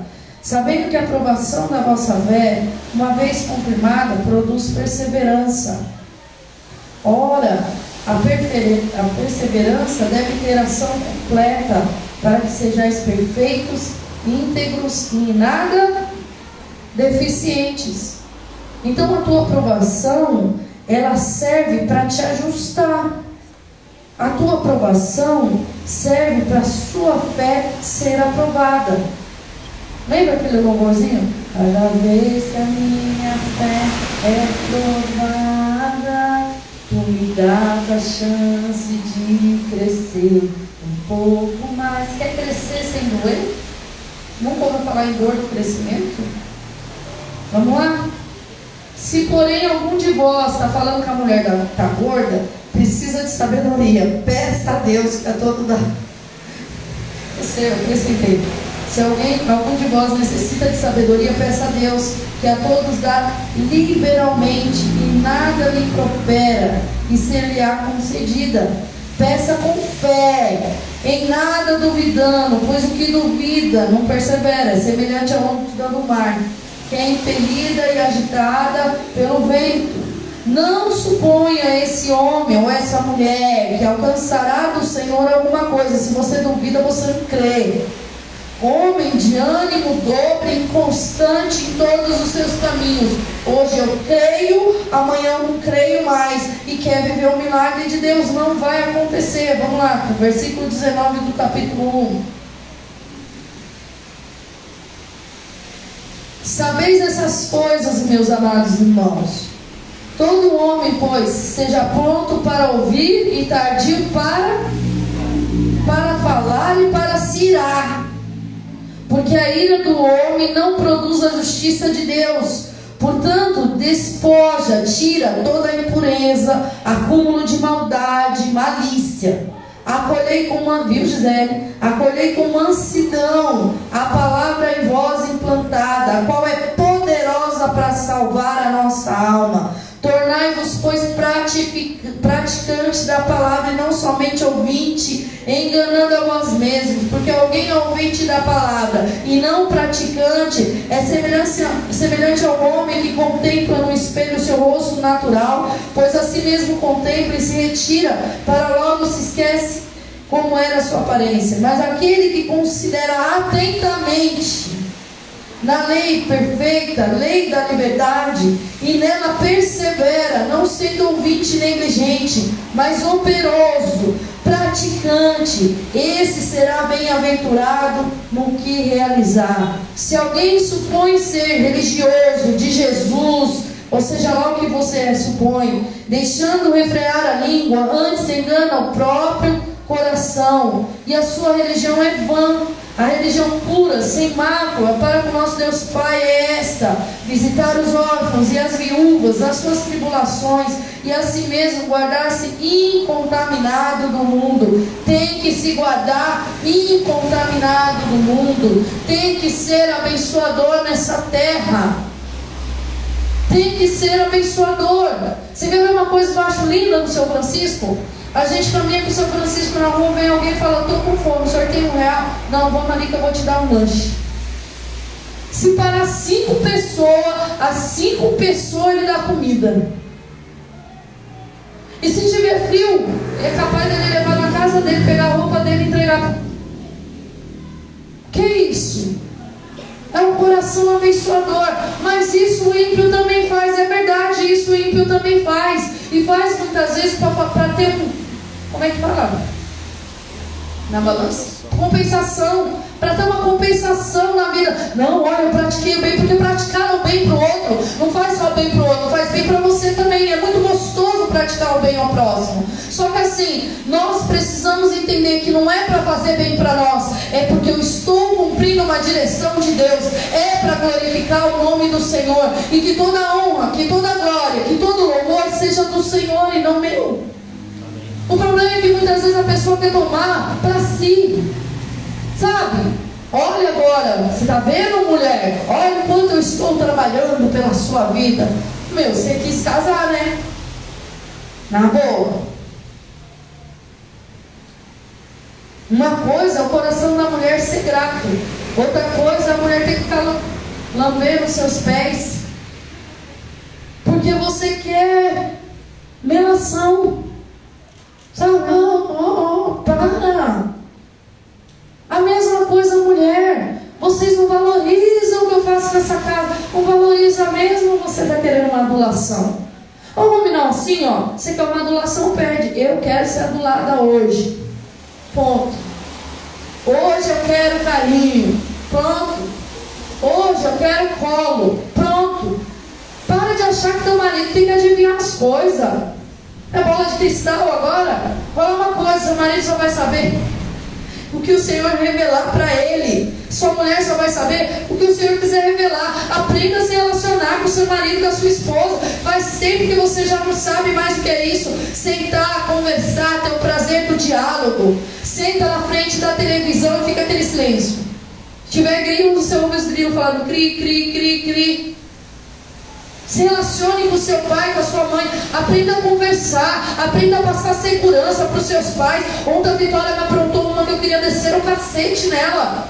Sabendo que a aprovação da vossa fé, uma vez confirmada, produz perseverança. Ora, a, a perseverança deve ter ação completa, para que sejais perfeitos, íntegros e em nada deficientes. Então a tua aprovação, ela serve para te ajustar. A tua aprovação serve para a sua fé ser aprovada. Lembra aquele louvorzinho? Cada vez que a minha fé é provada, tu me dás a chance de crescer um pouco mais. Quer crescer sem doer? Nunca ouviu falar em dor do crescimento? Vamos lá? Se porém algum de vós está falando que a mulher está gorda, precisa de sabedoria. Peça a Deus que é todo da. Eu sei, eu acrescentei. Se alguém, algum de vós necessita de sabedoria, peça a Deus, que a todos dá liberalmente e nada lhe prospera e ser-lhe-á concedida. Peça com fé, em nada duvidando, pois o que duvida não persevera, é semelhante ao onda do mar que é impelida e agitada pelo vento. Não suponha esse homem ou essa mulher que alcançará do Senhor alguma coisa. Se você duvida, você não crê. Homem de ânimo dobre, inconstante em todos os seus caminhos. Hoje eu creio, amanhã eu não creio mais. E quer viver o milagre de Deus. Não vai acontecer. Vamos lá, versículo 19 do capítulo 1. Sabeis essas coisas, meus amados irmãos. Todo homem, pois, seja pronto para ouvir e tardio para, para falar e para se irar. Porque a ira do homem não produz a justiça de Deus. Portanto, despoja, tira toda a impureza, acúmulo de maldade, malícia Acolhei com uma, viu Gisele? Acolhei com mansidão a palavra em voz implantada, a qual é poderosa para salvar a nossa alma. Tornai-vos, pois, praticantes da palavra e não somente ouvinte, enganando a vós mesmos, porque alguém é ouvinte da palavra e não praticante é semelhante, semelhante ao homem que contempla no espelho seu rosto natural, pois a si mesmo contempla e se retira, para logo se esquece como era a sua aparência. Mas aquele que considera atentamente na lei perfeita, lei da liberdade, e nela persevera, não sendo ouvinte negligente, mas operoso, praticante, esse será bem-aventurado no que realizar. Se alguém supõe ser religioso de Jesus, ou seja lá o que você supõe, deixando refrear a língua, antes engana o próprio coração, e a sua religião é vã. A religião pura, sem mácula, para com nosso Deus Pai é esta: visitar os órfãos e as viúvas nas suas tribulações, e assim mesmo guardar-se incontaminado do mundo. Tem que se guardar incontaminado do mundo. Tem que ser abençoador nessa terra. Tem que ser abençoador. Você quer ver uma coisa que eu acho linda no seu Francisco? A gente caminha com o São Francisco na rua, vem alguém e fala, estou com fome, o senhor tem um real? Não, vamos ali que eu vou te dar um lanche. Se parar cinco pessoas, as cinco pessoas ele dá comida. E se tiver frio, é capaz dele levar na casa dele, pegar a roupa dele e entregar. Que isso? É um coração abençoador. Mas isso o ímpio também faz, é verdade, isso o ímpio também faz. E faz muitas vezes para ter um como é que fala? Na balança? Compensação. Para ter uma compensação na vida. Não, olha, eu pratiquei o bem, porque praticar o bem para o outro não faz só bem para o outro, faz bem para você também. É muito gostoso praticar o bem ao próximo. Só que assim, nós precisamos entender que não é para fazer bem para nós, é porque eu estou cumprindo uma direção de Deus, é para glorificar o nome do Senhor. E que toda honra, que toda glória, que todo louvor seja do Senhor e não meu. O problema é que muitas vezes a pessoa quer tomar para si. Sabe? Olha agora, você está vendo, mulher? Olha quanto eu estou trabalhando pela sua vida. Meu, você quis casar, né? Na boa. Uma coisa é o coração da mulher ser grato. Outra coisa é a mulher ter que ficar lambendo seus pés. Porque você quer melação. Sabe, não, oh, oh, para. A coisa, mulher. Vocês não valorizam o que eu faço nessa casa. Não valoriza mesmo, você está querendo uma adulação. Ô homem, não, assim, ó. Você quer uma adulação, perde. Eu quero ser adulada hoje. Ponto. Hoje eu quero carinho. Pronto. Hoje eu quero colo. Pronto. Para de achar que teu marido tem que adivinhar as coisas. É bola de cristal agora? Fala uma coisa, seu marido só vai saber o que o Senhor revelar para ele. Sua mulher só vai saber o que o Senhor quiser revelar. Aprenda a se relacionar com seu marido, com a sua esposa. Faz tempo que você já não sabe mais o que é isso. Sentar, conversar, ter o prazer do diálogo. Senta na frente da televisão e fica aquele silêncio. Se tiver grilo, você ouve os grilos falando cri, cri, cri, cri. Se relacione com seu pai, com a sua mãe. Aprenda a conversar. Aprenda a passar segurança para os seus pais. Ontem a Vitória me aprontou que eu queria descer o cacete nela.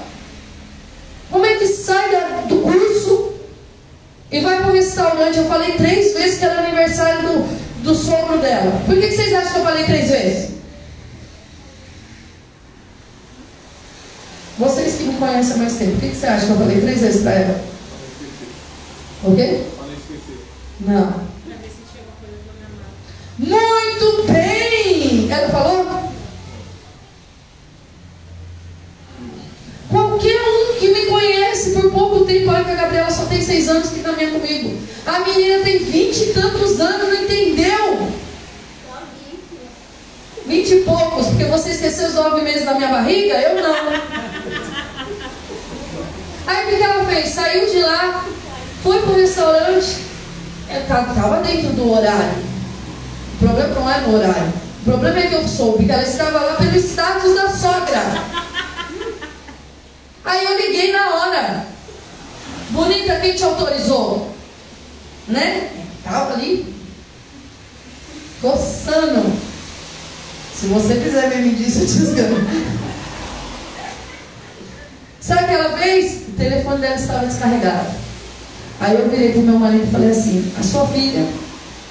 Como é que sai do curso e vai para o restaurante? Eu falei três vezes que era aniversário do, do sogro dela. Por que, que vocês acham que eu falei três vezes? Vocês que me conhecem há mais tempo, por que, que você acha que eu falei três vezes para ela? O quê? Não. Muito bem! Ela falou? Qualquer um que me conhece por pouco tempo, olha que a Gabriela só tem seis anos que caminha comigo. A menina tem vinte e tantos anos, não entendeu? Vinte e poucos, porque você esqueceu os nove meses da minha barriga? Eu não. Aí o que ela fez? Saiu de lá, foi para o restaurante, estava dentro do horário. O problema não é no horário. O problema é que eu soube que ela estava lá pelo status da sogra. Aí eu liguei na hora. Bonita, quem te autorizou? Né? Estava ali. Coçando. Se você fizer meme disso, eu te esgano. Sabe aquela vez? O telefone dela estava descarregado. Aí eu virei pro meu marido e falei assim, a sua filha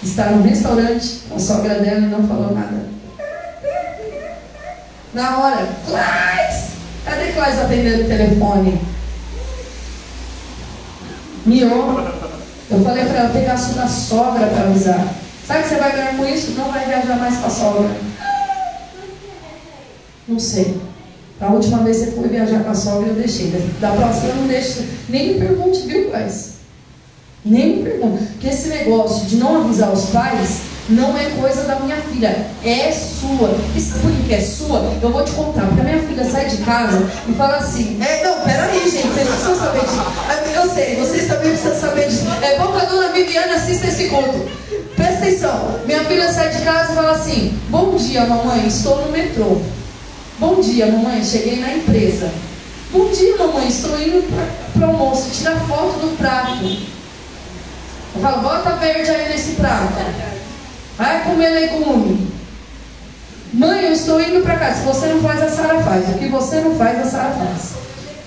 está no restaurante, a sogra dela e não falou nada. Na hora, Clais! Cadê Clais atendendo o telefone? Miou. Eu falei para ela pegar a sua sogra para avisar. Sabe o que você vai ganhar com isso? Não vai viajar mais com a sogra. Não sei. A última vez você foi viajar com a sogra, eu deixei. Da próxima eu não deixo. Nem me pergunte, viu, pais? Nem me pergunte. Porque esse negócio de não avisar os pais não é coisa da minha filha, é sua. E sabe por que é sua? Eu vou te contar, porque a minha filha sai de casa e fala assim, é, não, peraí, gente, vocês precisam saber disso. Eu sei, vocês também precisam saber disso. É bom que a dona Viviane assista esse conto. Presta atenção, minha filha sai de casa e fala assim, bom dia, mamãe, estou no metrô. Bom dia, mamãe, cheguei na empresa. Bom dia, mamãe, estou indo para o almoço, tirar foto do prato. Eu falo, bota verde aí nesse prato. Vai comer legume. Mãe, eu estou indo para casa. Se você não faz, a Sara faz. O que você não faz, a Sara faz.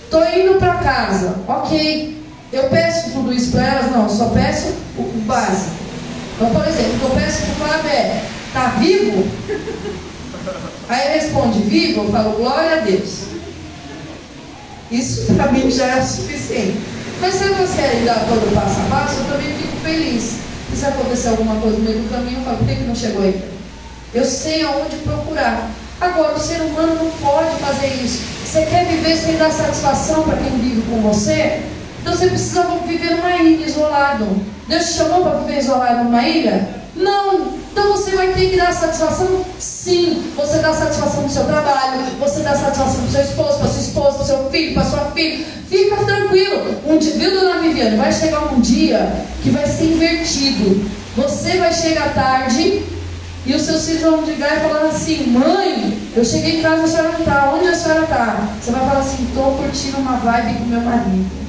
Estou indo para casa. Ok. Eu peço tudo isso para elas? Não, só peço o básico. Então, por exemplo, eu peço para o Flávio é, está vivo? Aí responde, vivo? Eu falo, glória a Deus. Isso para mim já é suficiente. Mas se você ainda todo passo a passo, eu também fico feliz. E se acontecer alguma coisa no meio do caminho, eu falo, por que, não chegou ainda? Eu sei aonde procurar. Agora, o ser humano não pode fazer isso. Você quer viver sem dar satisfação para quem vive com você? Então você precisa viver numa ilha isolado. Deus te chamou para viver isolado numa ilha? Não. Então você vai ter que dar satisfação? Sim. Você dá satisfação para o seu trabalho, você dá satisfação para seu esposo, para sua esposa, para o seu filho, para sua filha. Fica tranquilo. Um dia, viu, dona Viviane? Vai chegar um dia que vai ser invertido. Você vai chegar tarde e os seus filhos vão ligar e falar assim: Mãe, eu cheguei em casa, a senhora não está. Onde a senhora está? Você vai falar assim: Estou curtindo uma vibe com meu marido.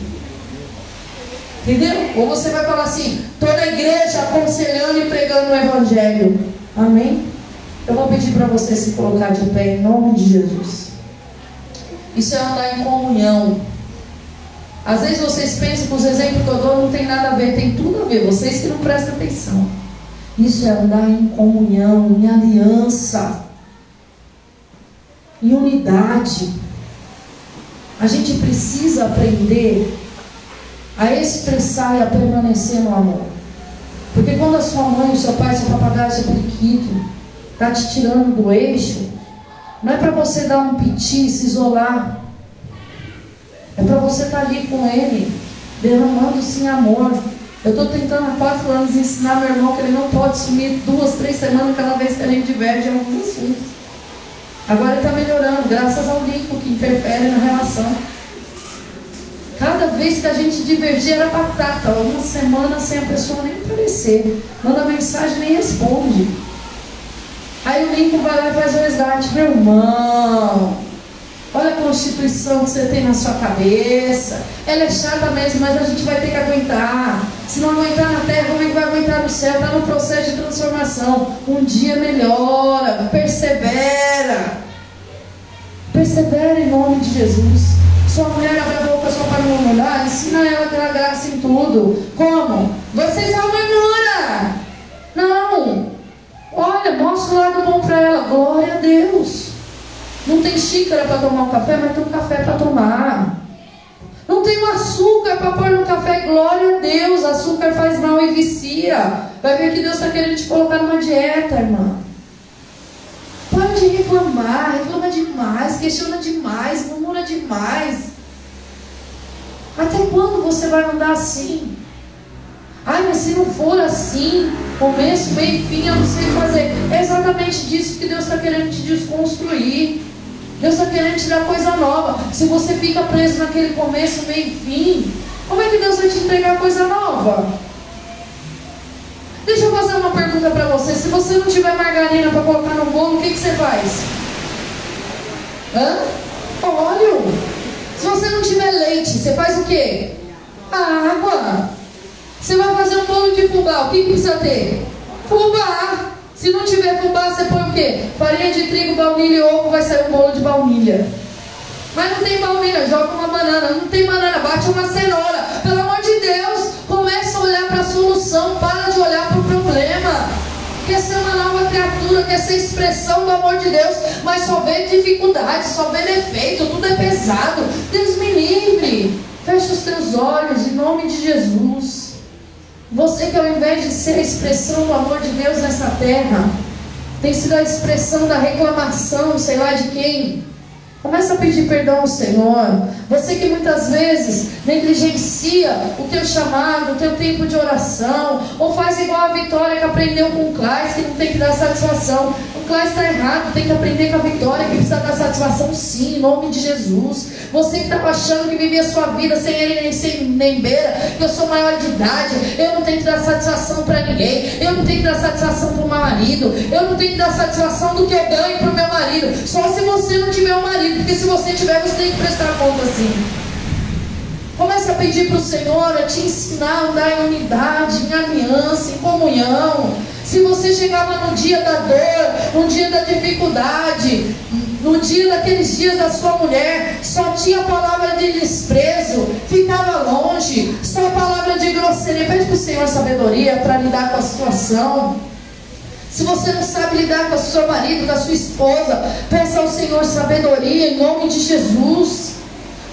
Entendeu? Ou você vai falar assim: estou na igreja aconselhando e pregando o Evangelho. Amém? Eu vou pedir para você se colocar de pé em nome de Jesus. Isso é andar em comunhão. Às vezes vocês pensam que os exemplos que eu dou não tem nada a ver, tem tudo a ver, vocês que não prestam atenção. Isso é andar em comunhão, em aliança, em unidade. A gente precisa aprender a expressar e a permanecer no amor. Porque quando a sua mãe, o seu pai, seu papagaio, seu periquito está te tirando do eixo, não é para você dar um piti e se isolar. É para você estar tá ali com ele, derramando-se em amor. Eu estou tentando há quatro anos ensinar meu irmão que ele não pode sumir duas, três semanas cada vez que a gente diverge em alguns assuntos. Agora ele está melhorando, graças ao Lincoln que interfere na relação. Cada vez que a gente divergir era batata. Uma semana sem a pessoa nem aparecer. Manda mensagem nem responde. Aí o Lincoln vai lá e faz o resgate. Meu irmão, olha a constituição que você tem na sua cabeça. Ela é chata mesmo, mas a gente vai ter que aguentar. Se não aguentar na terra, como é que vai aguentar no céu? Está no processo de transformação. Um dia melhora, persevera. Persevera em nome de Jesus. Sua mulher abre a boca só para murmurar, ensina ela a ter graça em tudo. Como? Vocês são murmura. Não. Olha, mostra o lado bom para ela. Glória a Deus. Não tem xícara para tomar um café, mas tem um café para tomar. Não tem um açúcar para pôr no café, glória a Deus. Açúcar faz mal e vicia. Vai ver que Deus está querendo te colocar numa dieta, irmã. Para de reclamar, reclama demais, questiona demais, murmura demais. Até quando você vai andar assim? Ai, mas se não for assim, começo, meio fim, eu não sei fazer. É exatamente disso que Deus está querendo te desconstruir. Deus está querendo te dar coisa nova. Se você fica preso naquele começo, meio fim, como é que Deus vai te entregar coisa nova? Deixa eu fazer uma pergunta para você. Se você não tiver margarina para colocar no bolo, o que, que você faz? Hã? Óleo. Se você não tiver leite, você faz o quê? água. Você vai fazer um bolo de fubá, o que, que precisa ter? Fubá. Se não tiver fubá, você põe o quê? Farinha de trigo, baunilha e ovo, vai sair um bolo de baunilha. Mas não tem baunilha, joga uma banana. Não tem banana, bate uma cenoura. Pelo amor de Deus, começa a olhar para a solução, para de olhar para o problema. Quer ser uma nova criatura, quer ser expressão do amor de Deus, mas só vê dificuldade, só vê defeito, tudo é pesado. Deus me livre. Feche os teus olhos em nome de Jesus. Você que ao invés de ser a expressão do amor de Deus nessa terra, tem sido a expressão da reclamação, sei lá de quem. Começa a pedir perdão ao Senhor. Você que muitas vezes negligencia o teu chamado, o teu tempo de oração, ou faz igual a Vitória que aprendeu com o Claes, que não tem que dar satisfação. O Claes está errado, tem que aprender com a Vitória, que precisa dar satisfação sim, em nome de Jesus. Você que estava achando que vivia a sua vida sem ele nem sem nem beira, que eu sou maior de idade, eu não tenho que dar satisfação para ninguém, eu não tenho que dar satisfação para o meu marido, eu não tenho que dar satisfação do que eu ganho para o meu marido, só se você não tiver um marido, porque se você tiver, você tem que prestar conta assim. Comece a pedir para o Senhor a te ensinar a andar em unidade, em aliança, em comunhão. Se você chegava no dia da dor, no dia da dificuldade, no dia daqueles dias da sua mulher, só tinha palavra de desprezo, ficava longe, só palavra de grosseria. Pede para o Senhor sabedoria para lidar com a situação. Se você não sabe lidar com o seu marido, com a sua esposa, peça ao Senhor sabedoria em nome de Jesus.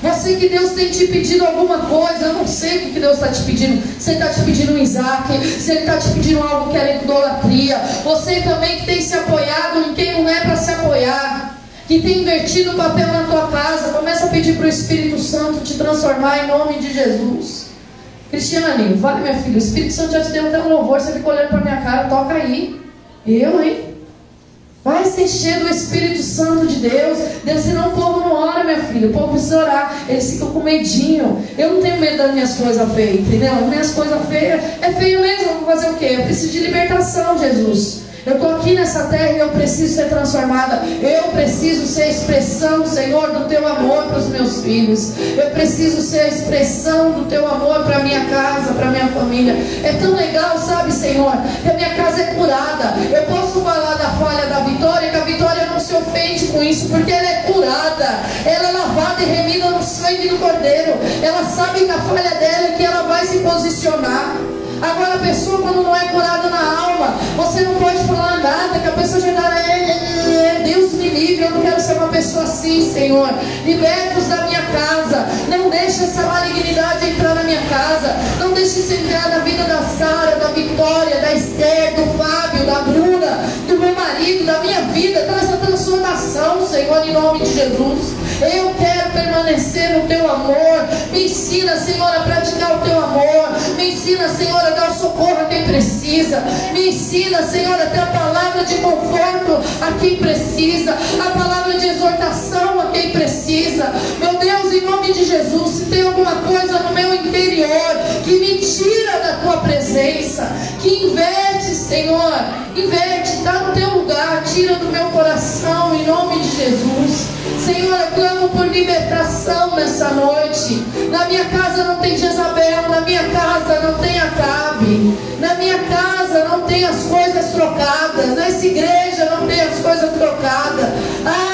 Você que Deus tem te pedido alguma coisa, eu não sei o que Deus está te pedindo. Se Ele está te pedindo um Isaac, se Ele está te pedindo algo que é idolatria. Você também que tem se apoiado em quem não é para se apoiar, que tem invertido o papel na tua casa, começa a pedir para o Espírito Santo te transformar em nome de Jesus. Cristiane, vale minha filha, o Espírito Santo já te deu até um louvor, você fica olhando para minha cara, toca aí. Eu, hein? Vai ser cheio do Espírito Santo de Deus. Deus, senão o povo não ora, minha filha. O povo precisa orar. Eles ficam com medinho. Eu não tenho medo das minhas coisas feias, entendeu? As minhas coisas feias é feio mesmo. Vou fazer o quê? Eu preciso de libertação, Jesus. Eu estou aqui nessa terra e eu preciso ser transformada. Eu preciso ser expressão, Senhor, do teu amor para os meus filhos. Eu preciso ser expressão do teu amor para a minha casa, para a minha família. É tão legal, sabe, Senhor, que a minha casa é curada. Eu posso falar da falha da Vitória, que a Vitória não se ofende com isso, porque ela é curada. Ela é lavada e remida no sangue do Cordeiro. Ela sabe que a falha dela é que ela vai se posicionar. Agora a pessoa quando não é curada na alma, você não pode falar nada, que a pessoa já está. É, é, é, Deus me livre, eu não quero ser uma pessoa assim, Senhor. Liberta-os da minha casa. Não deixe essa malignidade entrar na minha casa. Não deixe isso entrar na vida da Sara, da Vitória, da Esther, do Fábio, da Bruna, do meu marido, da minha vida. Traz transformação, Senhor, em nome de Jesus. Eu quero permanecer no teu amor. Me ensina, Senhor, a praticar o teu amor. Me ensina, Senhor, a dar socorro a quem precisa. Me ensina, Senhor, a ter a palavra de conforto a quem precisa. A palavra de exortação a quem precisa. Meu Deus, em nome de Jesus, se tem alguma coisa no meu interior que me tira da tua presença, que inverte, Senhor, inverte, está no teu lugar, tira do meu coração, em nome de Jesus. Senhor, eu clamo por libertação nessa noite. Na minha casa não tem Jezabel, na minha casa não tem Acabe, na minha casa não tem as coisas trocadas, nessa igreja não tem as coisas trocadas. Ah,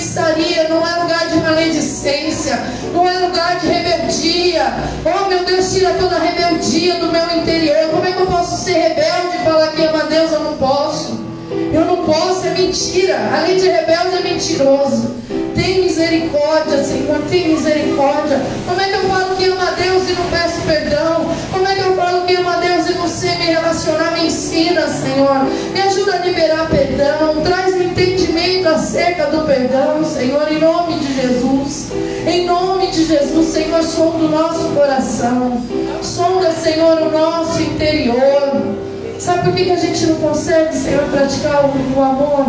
feitiçaria, não é lugar de maledicência, não é lugar de rebeldia. Oh meu Deus, tira toda a rebeldia do meu interior. Como é que eu posso ser rebelde e falar que ama Deus? Eu não posso. Eu não posso, é mentira. Além de rebelde, é mentiroso. Tem misericórdia, Senhor, tem misericórdia. Como é que eu falo que amo a Deus e não peço perdão? Como é que eu falo que amo a Deus e não sei me relacionar? Me ensina, Senhor. Me ajuda a liberar perdão. Traz entendimento acerca do perdão, Senhor, em nome de Jesus. Em nome de Jesus, Senhor, sonda o nosso coração. Sonda, Senhor, o nosso interior. Sabe por que, que a gente não consegue, Senhor, praticar o, o amor?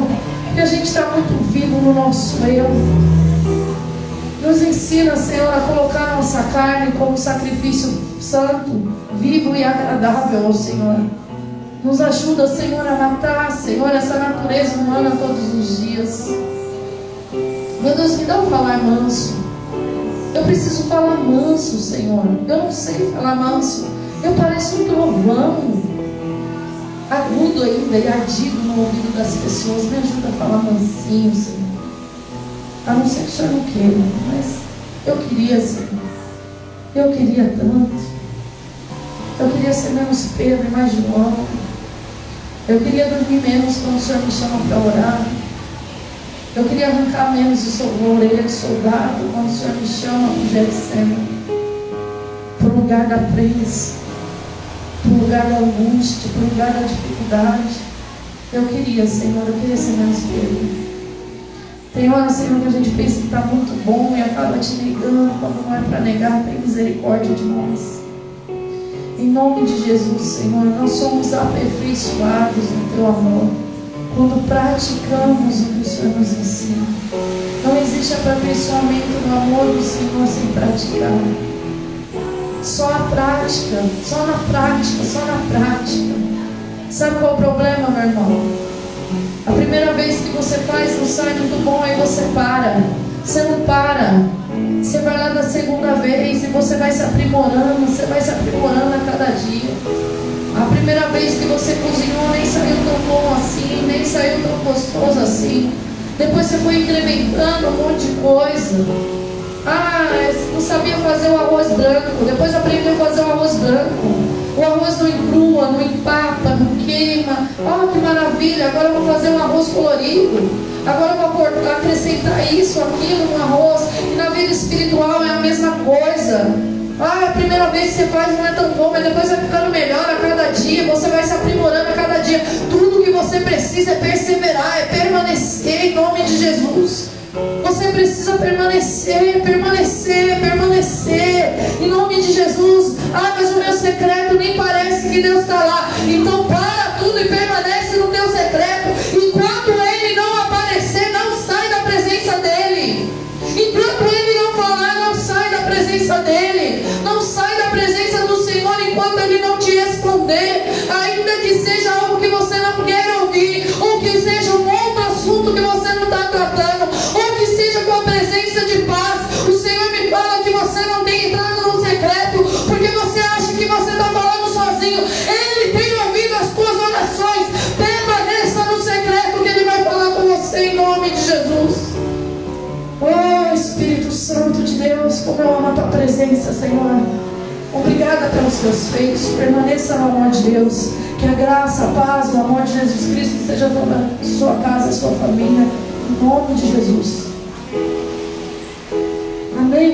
Porque a gente está muito vivo no nosso eu. Nos ensina, Senhor, a colocar nossa carne como sacrifício santo, vivo e agradável ao Senhor. Nos ajuda, Senhor, a matar, Senhor, essa natureza humana todos os dias. Meu Deus, me dá um falar manso. Eu preciso falar manso, Senhor. Eu não sei falar manso. Eu pareço um trovão. agudo ainda e ardido no ouvido das pessoas. Me ajuda a falar mansinho, Senhor. A não ser que o Senhor não queira, mas eu queria, Senhor. Eu queria tanto. Eu queria ser menos Pedro e mais João. Eu queria dormir menos quando o Senhor me chama para orar. Eu queria arrancar menos o orelha de soldado quando o Senhor me chama para o Getsema. Para o lugar da presa, para o lugar da angústia, para o lugar da dificuldade. Eu queria, Senhor, eu queria ser menos Pedro. Tem hora, Senhor, que a gente pensa que está muito bom e acaba te negando. Quando não é para negar, tem misericórdia de nós. Em nome de Jesus, Senhor, nós somos aperfeiçoados no Teu amor quando praticamos o que o Senhor nos ensina. Não existe aperfeiçoamento no amor do Senhor sem praticar. Só a prática, só na prática, só na prática. Sabe qual é o problema, meu irmão? A primeira vez que você faz não sai muito bom, aí você para. Você não para. Você vai lá da segunda vez e você vai se aprimorando, você vai se aprimorando a cada dia. A primeira vez que você cozinhou nem saiu tão bom assim, nem saiu tão gostoso assim. Depois você foi incrementando um monte de coisa. Ah, não sabia fazer o arroz branco. Depois aprendeu a fazer o arroz branco. O arroz não engrua, não empapa, não queima. Oh, que maravilha! Agora eu vou fazer um arroz colorido. Agora eu vou acrescentar isso, aquilo no arroz. E na vida espiritual é a mesma coisa. Ah, a primeira vez que você faz não é tão bom, mas depois vai ficando melhor a cada dia, você vai se aprimorando a cada dia. Tudo que você precisa é perseverar, é permanecer em nome de Jesus. Você precisa permanecer, permanecer, permanecer. Em nome de Jesus. Ah, mas o meu secreto nem parece que Deus está lá. Então para tudo e permanece no teu secreto. Como eu amo a tua presença, Senhor. Obrigada pelos teus feitos. Permaneça no amor de Deus. Que a graça, a paz, o amor de Jesus Cristo seja toda a sua casa, a sua família. Em nome de Jesus.